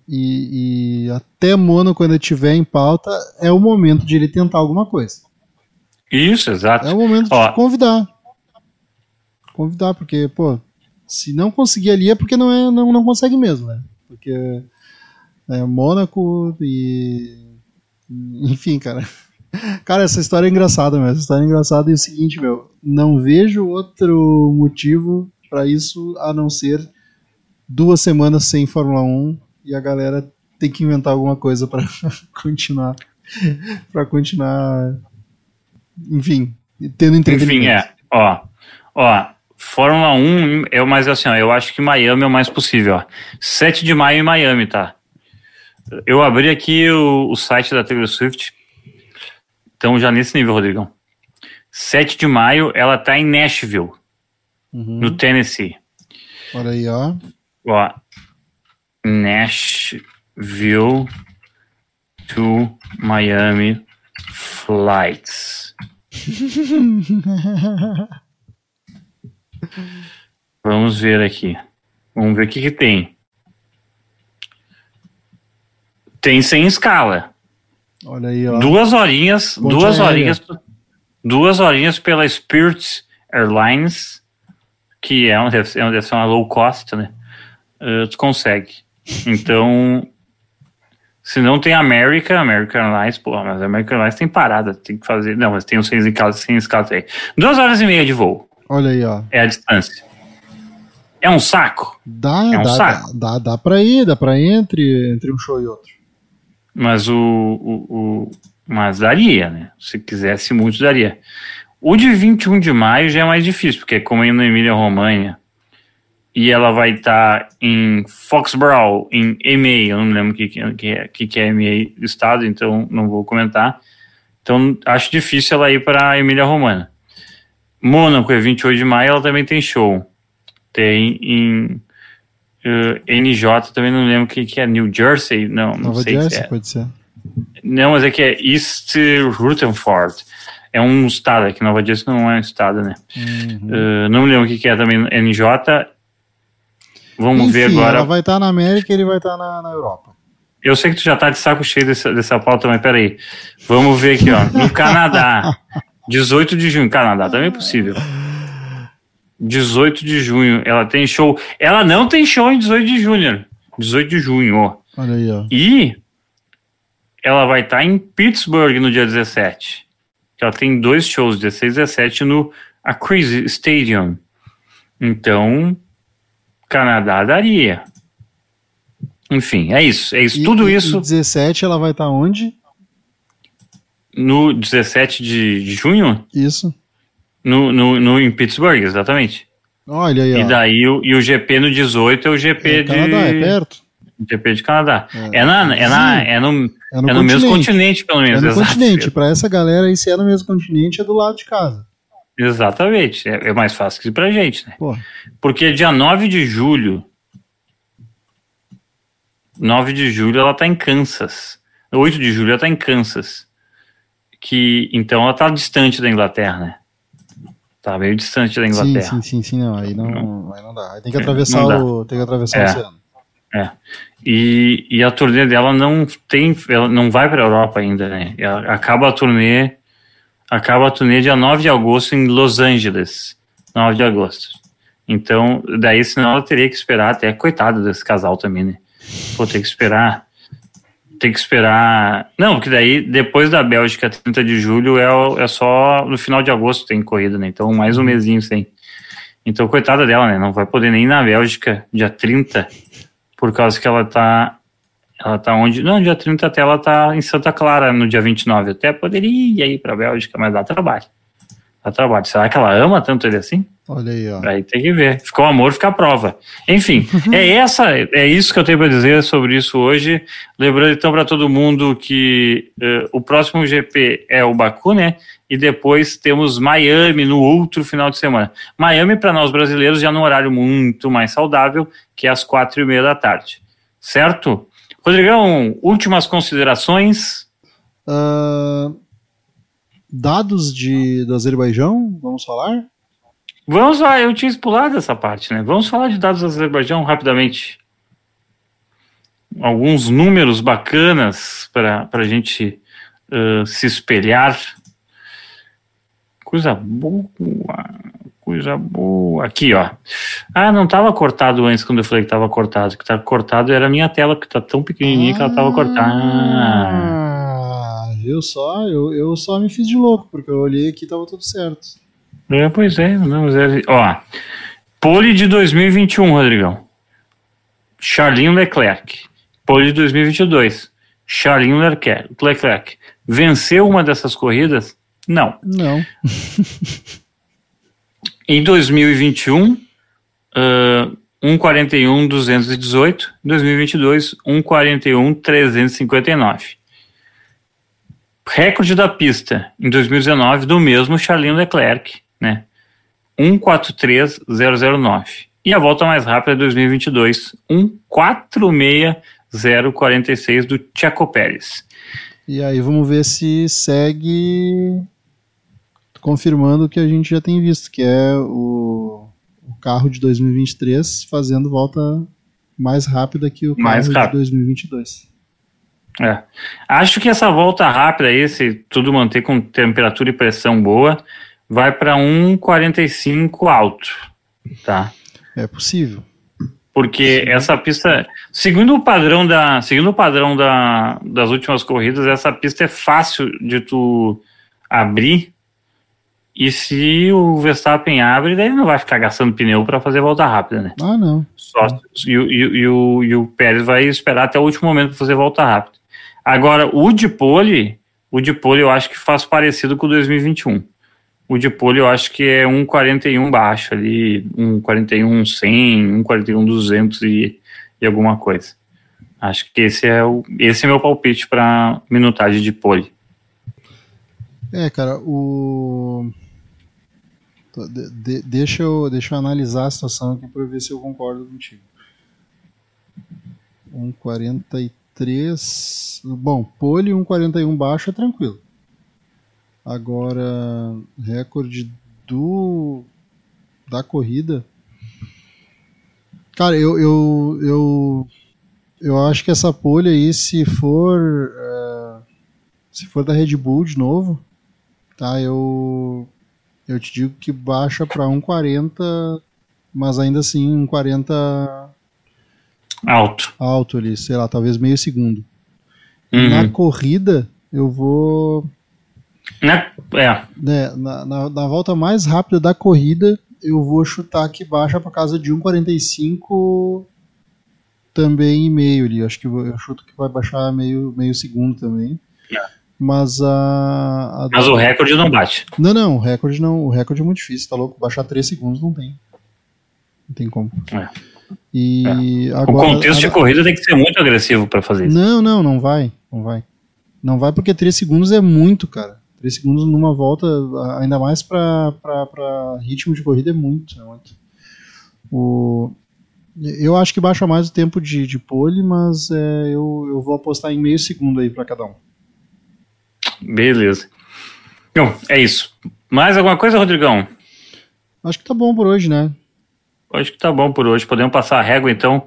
E, e até Mônaco, quando ele estiver em pauta, é o momento de ele tentar alguma coisa. Isso, exato. É o momento Ó. de convidar. Convidar, porque, pô, se não conseguir ali é porque não, é, não, não consegue mesmo, né? Porque é Mônaco e. Enfim, cara. Cara, essa história é engraçada, meu. Essa história é engraçada e é o seguinte, meu. Não vejo outro motivo pra isso a não ser duas semanas sem Fórmula 1 e a galera tem que inventar alguma coisa pra continuar. pra continuar. Enfim, tendo entretenimento. Enfim, é, ó, ó, Fórmula 1, é, mas assim, ó, eu acho que Miami é o mais possível, ó. 7 de maio em Miami, tá? Eu abri aqui o, o site da Taylor Swift, então já nesse nível, Rodrigão. 7 de maio, ela tá em Nashville, Uhum. no Tennessee. Olha aí, ó. Ó, Nashville to Miami flights. Vamos ver aqui. Vamos ver o que, que tem. Tem sem escala. Olha aí, ó. Duas horinhas, Ponte duas aérea. horinhas, duas horinhas pela Spirit Airlines, que é uma, deve ser- deve ser uma low cost, né? Eh, tu consegue. Então, se não tem America, American Airlines, pô, mas American Airlines tem parada, tem que fazer. Não, mas tem os sem escala, sem escala aí. Duas horas e meia de voo Olha aí, ó. é a distância. É um saco, Dá, É um dá, saco. dá, dá, dá pra ir, dá pra ir entre, entre um show e outro. mas o, o, o- mas daria, né? Se quisesse muito, daria. O de 21 de maio já é mais difícil, porque é como ir na Emília Romagna. E ela vai estar em Foxborough, em EMEA, eu não me lembro o que, que, que é, que, que é do estado, então não vou comentar. Então acho difícil ela ir para a Emília Romagna. Mônaco é 28 de maio, ela também tem show. Tem em eh, NJ, também não lembro o que, que é, New Jersey, não, não Nova sei Jersey, se é. pode ser. Não, mas é que é East Rutherford. É um estado, é que Nova Jersey não é um estado, né? Uhum. Eh, não me lembro o que, que é também NJ. Vamos ver Enfim, agora. ela vai estar na América e ele vai estar na, na Europa. Eu sei que tu já tá de saco cheio dessa, dessa pauta, mas peraí. Vamos ver aqui, ó. No Canadá, 18 de junho. Canadá também é possível. 18 de junho, ela tem show. Ela não tem show em 18 de junho. 18 de junho, ó. Olha aí, ó. E ela vai estar em Pittsburgh no dia 17. Ela tem dois shows, 16 e 17, no Acrisure Stadium. Então, Canadá daria. Enfim, é isso. É isso. E- Tudo e- isso E 17 ela vai estar onde? no 17 de de junho, Isso. no, no, no, em Pittsburgh, exatamente. Olha aí, ó. E daí o, e o GP no 18 é o GP É, de. Canadá, é perto. GP de Canadá. É. É, na, é, na, é, no, É no, é no mesmo continente, pelo É menos. no exato. continente. Pra essa galera aí, se é no mesmo continente, é do lado de casa. Exatamente. É, é mais fácil que pra gente, né? Porra. Porque dia 9 de julho. 9 de julho ela tá em Kansas. 8 de julho ela tá em Kansas. Que, então ela tá distante da Inglaterra, né? Tá meio distante da Sim, Inglaterra. sim, sim, sim, não. Aí não, aí não dá. Aí tem que atravessar não dá. o. Tem que atravessar É. o oceano. E, e a turnê dela não tem, ela não vai para a Europa ainda, né? Ela acaba a turnê, acaba a turnê dia 9 de agosto em Los Angeles, 9 de agosto. Então, daí senão ela teria que esperar, até coitado desse casal também, né? Vou ter que esperar, tem que esperar. Não, porque daí depois da Bélgica, 30 de julho é, é só no final de agosto tem corrida, né? Então mais um mesinho sem. Então, coitada dela, né? Não vai poder nem ir na Bélgica dia 30 por causa que ela tá. Ela tá onde? Não, dia 30 até ela tá em Santa Clara no dia 29. Até poderia ir pra Bélgica, mas dá trabalho. Dá trabalho. Será que ela ama tanto ele assim? Olha aí, ó. Aí tem que ver. Ficou amor, fica a prova. Enfim, é essa, é isso que eu tenho para dizer sobre isso hoje. Lembrando então para todo mundo que eh, o próximo GP é o Baku, né? E depois temos Miami no outro final de semana. Miami para nós brasileiros já num horário muito mais saudável, que é às quatro e meia da tarde. Certo? Rodrigão, últimas considerações. Ah, dados de, do Azerbaijão, vamos falar? Vamos lá, eu tinha pulado essa parte, né? Vamos falar de dados do Azerbaijão rapidamente. Alguns números bacanas para a gente uh, se espelhar. Coisa boa, coisa boa. Aqui, ó. Ah, não estava cortado antes quando eu falei que estava cortado. O que estava cortado era a minha tela, que está tão pequenininha que ela estava cortada. Ah, viu só? Eu, eu só me fiz de louco, porque eu olhei aqui e tava tudo certo. É, pois é, não, é, ó. Pole de 2021, Rodrigão. Charlinho Leclerc. Pole de 2022. Charlinho Leclerc. Leclerc. Venceu uma dessas corridas? Não. Não. Em 2021, uh, 1,41 218. Em 2022, 1,41 359. Recorde da pista em 2019 do mesmo Charlinho Leclerc, né? 1,43009. E a volta mais rápida é 2022, 1,46046 do Checo Pérez. E aí vamos ver se segue confirmando o que a gente já tem visto, que é o, o carro de 2023 fazendo volta mais rápida que o carro Mais de rápido. 2022. É. Acho que essa volta rápida aí, se tudo manter com temperatura e pressão boa, vai para 1,45 alto, tá? É possível. Porque essa pista, segundo o padrão da, segundo o padrão da, das últimas corridas, essa pista é fácil de tu abrir. E se o Verstappen abre, daí não vai ficar gastando pneu para fazer volta rápida, né? Ah, não. Só, e, o- e, e, o, e o Pérez vai esperar até o último momento para fazer volta rápida. Agora, o de pole, o de pole eu acho que faz parecido com o 2021. O de pole eu acho que é 1,41 baixo ali, 1,41 100, 1,41 200 e, e alguma coisa. Acho que esse é o esse é meu palpite para minutagem de pole. É, cara, o. De- de- deixa, eu, deixa eu analisar a situação aqui para ver se eu concordo contigo. 1,43. Bom, pole 1,41 baixo é tranquilo. Agora, recorde do. da corrida. Cara, eu, eu, eu, eu acho que essa pole aí, se for. eh, se for da Red Bull de novo, tá? Eu eu te digo que baixa para 1,40, mas ainda assim 1,40 Alto. alto ali, sei lá, talvez meio segundo. Uhum. Na corrida, eu vou Né? É, né, na, na, na volta mais rápida da corrida, eu vou chutar que baixa para casa de 1,45 também em meio ali. Acho que eu chuto que vai baixar meio, meio segundo também. É. Mas a, a Mas o recorde não bate. Não, não, o recorde não, o recorde é muito difícil, tá louco? Baixar 3 segundos não tem. Não tem como. É. E O agora contexto de a- corrida tem que ser muito agressivo para fazer isso. Não, não, não vai, não vai. Não vai porque 3 segundos é muito, cara. 3 segundos numa volta, ainda mais pra ritmo de corrida é muito, é muito. O, eu acho que baixa mais o tempo de, de pole, mas é, eu, eu vou apostar em meio segundo aí pra cada um. Beleza. Bom, é isso. Mais alguma coisa, Rodrigão? Acho que tá bom por hoje, né? Acho que tá bom por hoje. Podemos passar a régua, então.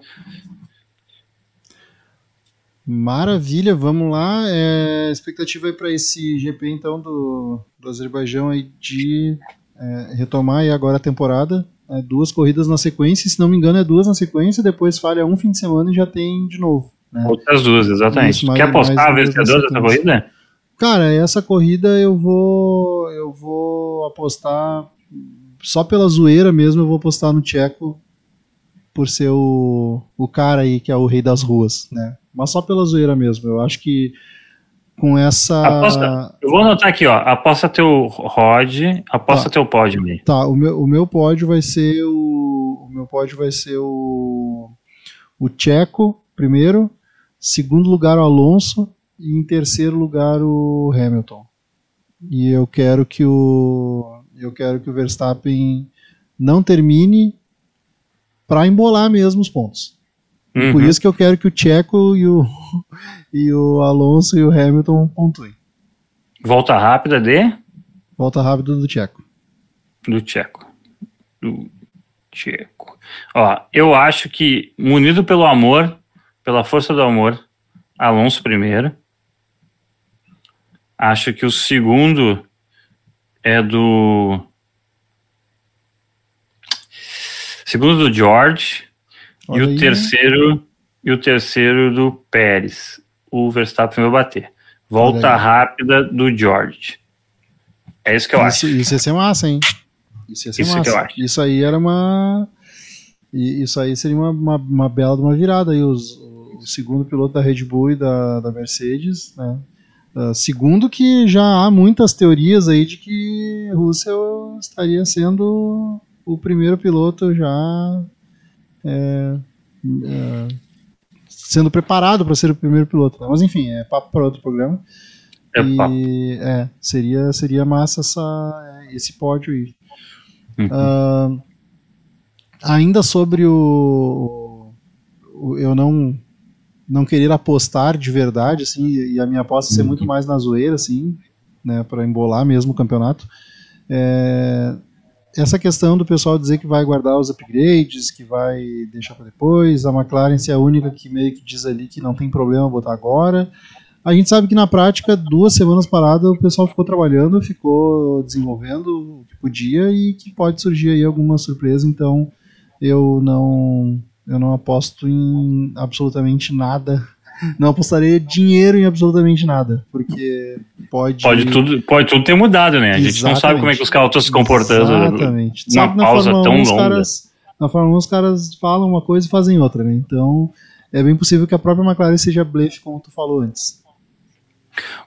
Maravilha, vamos lá. É, expectativa aí para esse GP então do, do Azerbaijão aí de é, retomar aí agora a temporada. É, duas corridas na sequência, se não me engano é duas na sequência, depois falha um fim de semana e já tem de novo. Né? Outras duas, exatamente. Isso, mais- Quer apostar mais a duas vencedora dessa corrida? Cara, essa corrida eu vou eu vou apostar só pela zoeira mesmo, eu vou apostar no Tcheco por ser o, o cara aí que é o rei das ruas, né? Mas só pela zoeira mesmo. Eu acho que com essa Aposta. Eu vou anotar aqui, ó. Aposta teu Rod, aposta Tá. teu pódio aí. Tá, o meu, o meu pódio vai ser o. O meu pódio vai ser o. O Checo, primeiro. Segundo lugar, o Alonso. E em terceiro lugar, o Hamilton. E eu quero que o. Eu quero que o Verstappen não termine para embolar mesmo os pontos. Uhum. Por isso que eu quero que o Checo e o, e o Alonso e o Hamilton pontuem. Volta rápida de Volta rápido do Checo. do Tcheco. Do Tcheco. Ó, eu acho que munido pelo amor, pela força do amor, Alonso primeiro. Acho que o segundo é do segundo do George Olha e o aí. terceiro e o terceiro do Pérez. O Verstappen vai bater. Volta rápida do George. É isso que eu isso, acho. Isso ia ser massa, hein? Isso ia ser Isso que massa. eu acho. Isso aí era uma. Isso aí seria uma, uma, uma bela de uma virada aí. Os, o segundo piloto da Red Bull e da, da Mercedes, né? Ah, segundo que já há muitas teorias aí de que Russell estaria sendo o primeiro piloto já é, é, sendo preparado para ser o primeiro piloto. né? Mas enfim, é papo para outro programa. É e papo. é, seria, seria massa essa, esse pódio aí. Uhum. Ah, ainda sobre o, o- eu não não querer apostar de verdade assim e a minha aposta ser muito mais na zoeira assim né para embolar mesmo o campeonato. É, essa questão do pessoal dizer que vai guardar os upgrades que vai deixar para depois a McLaren ser a única que meio que diz ali que não tem problema botar agora. A gente sabe que na prática duas semanas parada o pessoal ficou trabalhando ficou desenvolvendo o que podia e que pode surgir aí alguma surpresa então eu não eu não aposto em absolutamente nada não apostarei dinheiro em absolutamente nada porque pode Pode tudo, pode tudo ter mudado, né? A gente não sabe como é que os carros estão se comportando. Exatamente. Sabe na pausa Fórmula tão 1 os longa. caras, na Fórmula 1 os caras falam uma coisa e fazem outra, né? Então é bem possível que a própria McLaren seja blefe, como tu falou antes.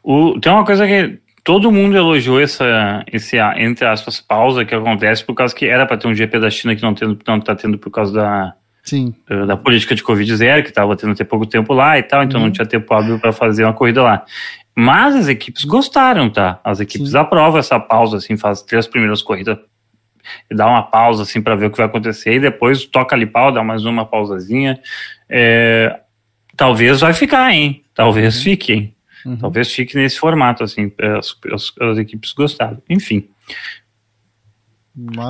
O, tem uma coisa que todo mundo elogiou essa, esse, entre aspas, pausa que acontece por causa que era para ter um GP da China que não, tendo, não tá tendo por causa da, Sim, da, da política de Covid zero, que estava tendo até pouco tempo lá e tal, então Uhum. não tinha tempo hábil para fazer uma corrida lá. Mas as equipes gostaram, tá? As equipes Sim. aprovam essa pausa, assim, faz três primeiras corridas e dá uma pausa, assim, para ver o que vai acontecer, e depois toca ali pau, dá mais uma pausazinha. É, talvez vai ficar, hein? Talvez fique, hein? Uhum. Talvez fique nesse formato, assim, as, as, as equipes gostaram. Enfim.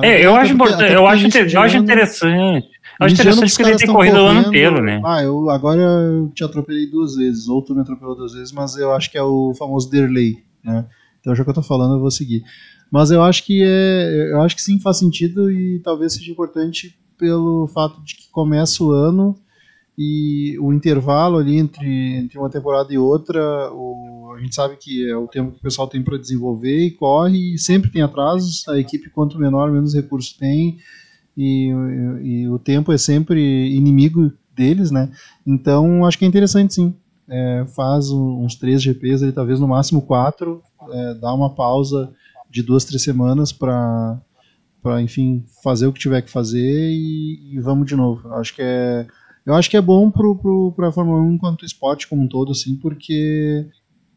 É, eu acho importante, eu acho, eu acho interessante. Ano interessante porque ele tem tão corrida o ano correndo. inteiro, né? Ah, eu, agora eu te atropelei duas vezes, ou tu me atropelou duas vezes, mas eu acho que é o famoso delay, né? Então já que eu tô falando, eu vou seguir. Mas eu acho que é, eu acho que sim faz sentido e talvez seja importante pelo fato de que começa o ano e o intervalo ali entre, entre uma temporada e outra, o, a gente sabe que é o tempo que o pessoal tem para desenvolver e corre, e sempre tem atrasos, a equipe quanto menor, menos recursos tem, e, e o tempo é sempre inimigo deles, né? Então acho que é interessante sim. É, faz uns três GPs, talvez no máximo quatro, é, dá uma pausa de duas, três semanas para para enfim fazer o que tiver que fazer e, e vamos de novo. Acho que é eu acho que é bom pro, pro, pra Fórmula 1 enquanto esporte como um todo, assim, porque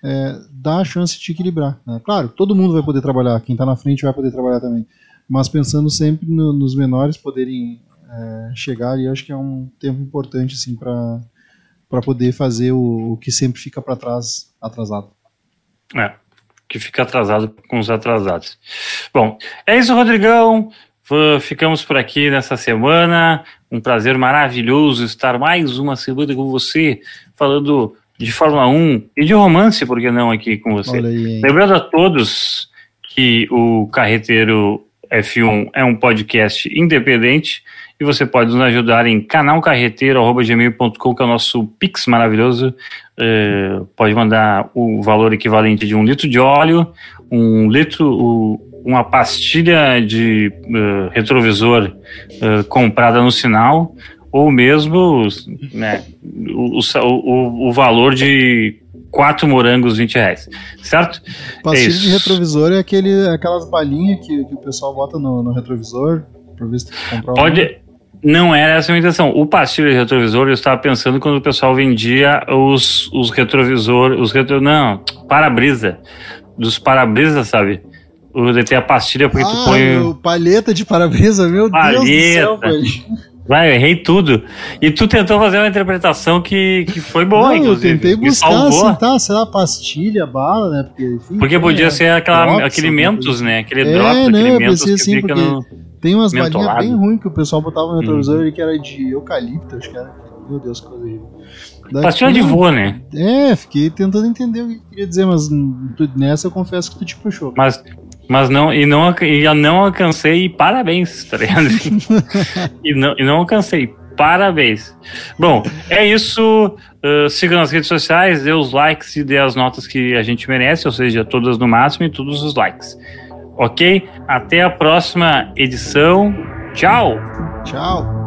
é, dá a chance de equilibrar. né? Claro, todo mundo vai poder trabalhar, quem está na frente vai poder trabalhar também, mas pensando sempre no- nos menores poderem é, chegar ali, acho que é um tempo importante assim para para poder fazer o, o que sempre fica para trás atrasado. É, que fica atrasado com os atrasados. Bom, é isso, Rodrigão. Ficamos por aqui nessa semana. Um prazer maravilhoso estar mais uma semana com você, falando de Fórmula 1 e de romance, por que não, aqui com você. Aí? Lembrando a todos que o Carreteiro F1 é um podcast independente e você pode nos ajudar em canalcarreteiro.gmail.com, que é o nosso Pix maravilhoso. Eh, pode mandar o valor equivalente de um litro de óleo, um litro, uma pastilha de eh, retrovisor eh, comprada no sinal, ou mesmo né, o, o- o valor de quatro morangos, 20 reais. Certo? Pastilha isso. de retrovisor é aquele, aquelas balinhas que, que o pessoal bota no, no retrovisor para ver se tu comprar. Pode. Não era essa a minha intenção. O pastilha de retrovisor, eu estava pensando quando o pessoal vendia os, os retrovisor, os retro, não, para-brisa, dos para-brisa, sabe? O de ter a pastilha porque tu Ah, põe, o palheta de para-brisa, meu Deus do céu, Palheta. velho. Vai, eu errei tudo. E tu tentou fazer uma interpretação que, que foi boa, Não, eu inclusive. tentei Me buscar, assim, tá, sei lá, pastilha, bala, né? Porque, enfim, Porque podia é, ser aquela, drops, aquele mentos, coisa né? Aquele É, drops, não, aquele eu mentos pensei que assim, fica no. Tem umas balinhas bem ruins que o pessoal botava no retrovisor Uhum. e que era de eucalipto, acho que era. Meu Deus, que coisa horrível. Daí, Pastilha de vô, né? É, fiquei tentando entender o que queria dizer, mas hum, nessa eu confesso que tu te puxou. Mas, mas não, e não, e eu não alcancei, parabéns, tá ligado? e, não, e não alcancei, parabéns. Bom, é isso. Uh, siga nas redes sociais, dê os likes e dê as notas que a gente merece, ou seja, todas no máximo e todos os likes. Ok? Até a próxima edição. Tchau! Tchau.